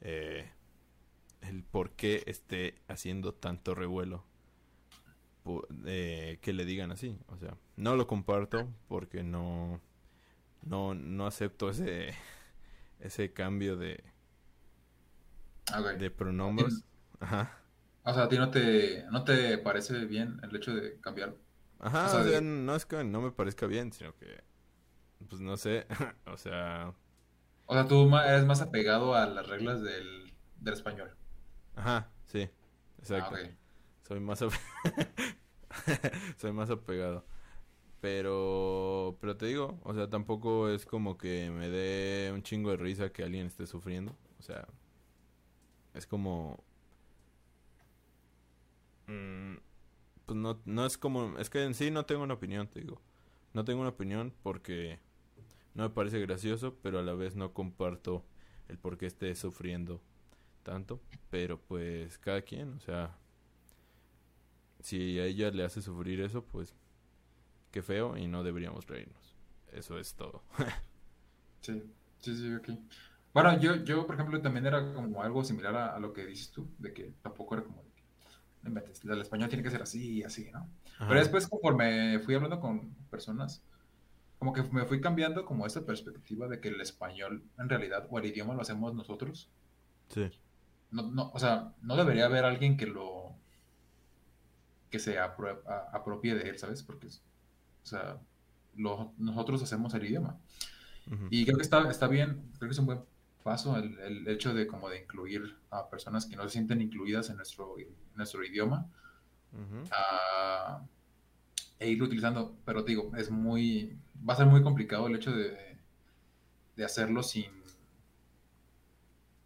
Speaker 1: eh, el por qué esté haciendo tanto revuelo eh, que le digan así, o sea, no lo comparto porque no no no acepto ese ese cambio de, de pronombres. Ajá.
Speaker 2: O sea, a ti no te, no te parece bien el hecho de cambiar.
Speaker 1: Ajá,
Speaker 2: O sea,
Speaker 1: o sea,
Speaker 2: de-
Speaker 1: no es que no me parezca bien, sino que pues no sé, o sea,
Speaker 2: O sea, tú eres más apegado a las reglas del, del español.
Speaker 1: ajá, sí,
Speaker 2: Ah,
Speaker 1: exacto.
Speaker 2: ok.
Speaker 1: Soy más ape- soy más apegado. Pero pero te digo, o sea, tampoco es como que me dé un chingo de risa que alguien esté sufriendo, o sea, es como mm, pues no no es como es que en sí no tengo una opinión, te digo. No tengo una opinión porque no me parece gracioso, pero a la vez no comparto el por qué esté sufriendo tanto, pero pues cada quien, o sea, si a ella le hace sufrir eso, pues qué feo y no deberíamos reírnos. Eso es todo.
Speaker 2: Sí, sí, sí, ok. Bueno, yo, yo, por ejemplo, también era como algo similar a, a lo que dices tú, de que tampoco era como de que, no inventes, el español tiene que ser así y así, ¿no? Pero después, conforme fui hablando con personas, como que me fui cambiando como esa perspectiva de que el español, en realidad, o el idioma lo hacemos nosotros.
Speaker 1: Sí.
Speaker 2: No, no, o sea, no debería haber alguien que lo, que se apro- a- apropie de él, ¿sabes? Porque, es- o sea, lo- nosotros hacemos el idioma. Y creo que está, está bien, creo que es un buen paso el, el hecho de como de incluir a personas que no se sienten incluidas en nuestro, en nuestro idioma
Speaker 1: Ujú.
Speaker 2: a- e irlo utilizando. Pero te digo, es muy, va a ser muy complicado el hecho de, de hacerlo sin,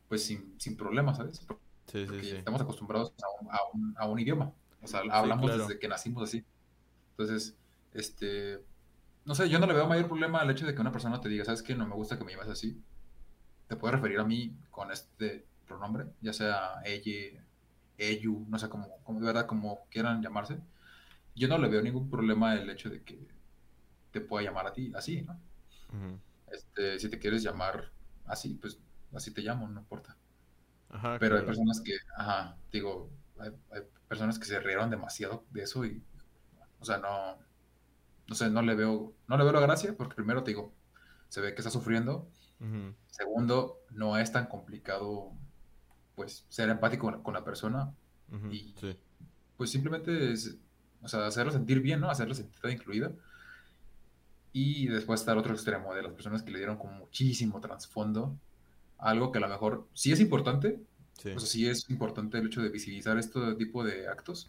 Speaker 2: pues sin, sin problemas, ¿sabes?
Speaker 1: Sí, sí,
Speaker 2: Porque
Speaker 1: sí.
Speaker 2: estamos acostumbrados a un, a un- a un idioma. O sea, hablamos
Speaker 1: claro.
Speaker 2: desde que nacimos así. Entonces, este, no sé, yo no le veo mayor problema al hecho de que una persona te diga, ¿sabes qué? No me gusta que me llames así. Te puedes referir a mí con este pronombre, ya sea ella, ellu, no sé cómo, cómo de verdad, como quieran llamarse. Yo no le veo ningún problema el hecho de que te pueda llamar a ti así, ¿no?
Speaker 1: Ujú.
Speaker 2: Este, si te quieres llamar así, pues así te llamo, no importa.
Speaker 1: Ajá,
Speaker 2: Pero hay
Speaker 1: claro.
Speaker 2: personas que, ajá, digo, hay, hay personas que se rieron demasiado de eso y, o sea, no, no sé, no le veo, no le veo la gracia porque primero te digo, se ve que está sufriendo.
Speaker 1: Ujú.
Speaker 2: Segundo, no es tan complicado, pues, ser empático con, con la persona
Speaker 1: Ujú.
Speaker 2: y,
Speaker 1: Sí.
Speaker 2: pues, simplemente es, o sea, hacerla sentir bien, ¿no? Hacerla sentir incluida. Y después está el otro extremo de las personas que le dieron como muchísimo trasfondo, algo que a lo mejor sí es importante, Sí. O sea, sí es importante el hecho de visibilizar este tipo de actos.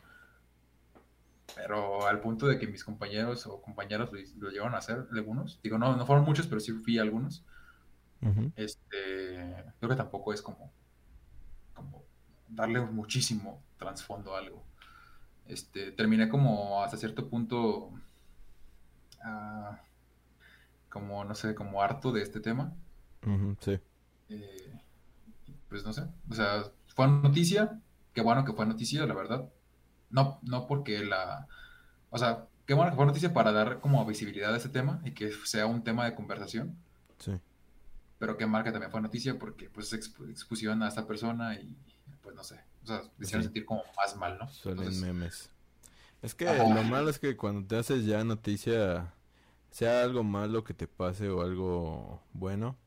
Speaker 2: Pero al punto de que mis compañeros o compañeras lo, llevaron a hacer, algunos, digo, no, no fueron muchos, pero sí fui algunos. Este, creo que tampoco es como, como darle muchísimo trasfondo a algo. Este, terminé como hasta cierto punto, ah, como, no sé, como harto de este tema.
Speaker 1: sí.
Speaker 2: Eh, pues no sé, o sea, fue noticia, qué bueno que fue noticia, la verdad. No, no porque la, o sea, qué bueno que fue noticia para dar como visibilidad a este tema y que sea un tema de conversación.
Speaker 1: Sí.
Speaker 2: Pero que también fue noticia porque pues expusieron a esta persona y pues no sé, o sea, me hicieron sentir como más mal, ¿no?
Speaker 1: Suelen memes. Es que lo malo es que cuando te haces ya noticia, sea algo malo que te pase o algo bueno,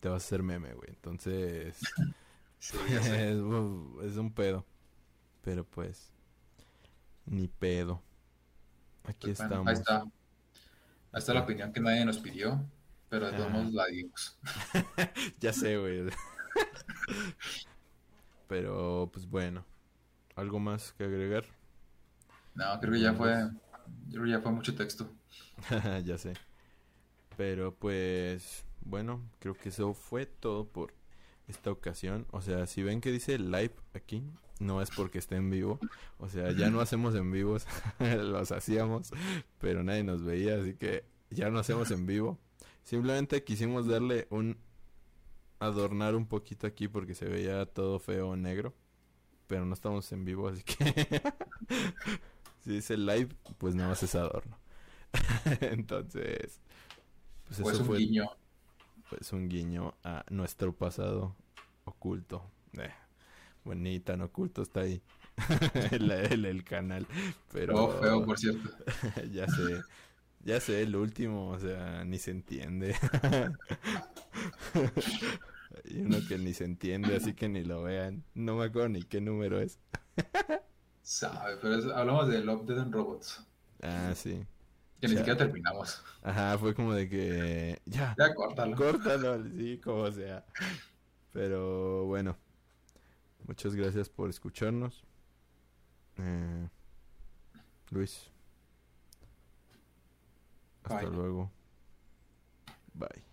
Speaker 1: te vas a hacer meme, güey. Entonces, es, un pedo. Pero pues, ni pedo. Aquí pues estamos.
Speaker 2: Ahí está. Ahí está la opinión que nadie nos pidió, pero de todos ah. la dimos.
Speaker 1: ya sé, güey. pero pues bueno. ¿Algo más que agregar?
Speaker 2: No, creo que ya fue. Creo que ya fue mucho texto.
Speaker 1: ya sé. Pero pues. Bueno, creo que eso fue todo por esta ocasión. O sea, si ven que dice live aquí, no es porque esté en vivo. O sea, ya no hacemos en vivos. Los hacíamos, pero nadie nos veía, así que ya no hacemos en vivo. Simplemente quisimos darle un adornar un poquito aquí porque se veía todo feo negro, pero no estamos en vivo, así que si dice live, pues nada más es adorno. Entonces,
Speaker 2: pues, pues eso un fue guiño.
Speaker 1: Pues un guiño a nuestro pasado oculto. Eh, bueno, ni tan oculto está ahí el, el, canal. Pero
Speaker 2: oh, feo, por cierto.
Speaker 1: ya sé. Ya sé, el último, o sea, ni se entiende. Hay uno que ni se entiende, así que ni lo vean. No me acuerdo ni qué número es.
Speaker 2: Sabe, pero hablamos de Love, Dead and Robots.
Speaker 1: Ah, sí.
Speaker 2: Que ni siquiera terminamos.
Speaker 1: Ajá, fue como de que. Ya.
Speaker 2: Ya, córtalo.
Speaker 1: Córtalo, sí, como sea. Pero bueno. Muchas gracias por escucharnos. Eh, Luis. Hasta luego. Bye.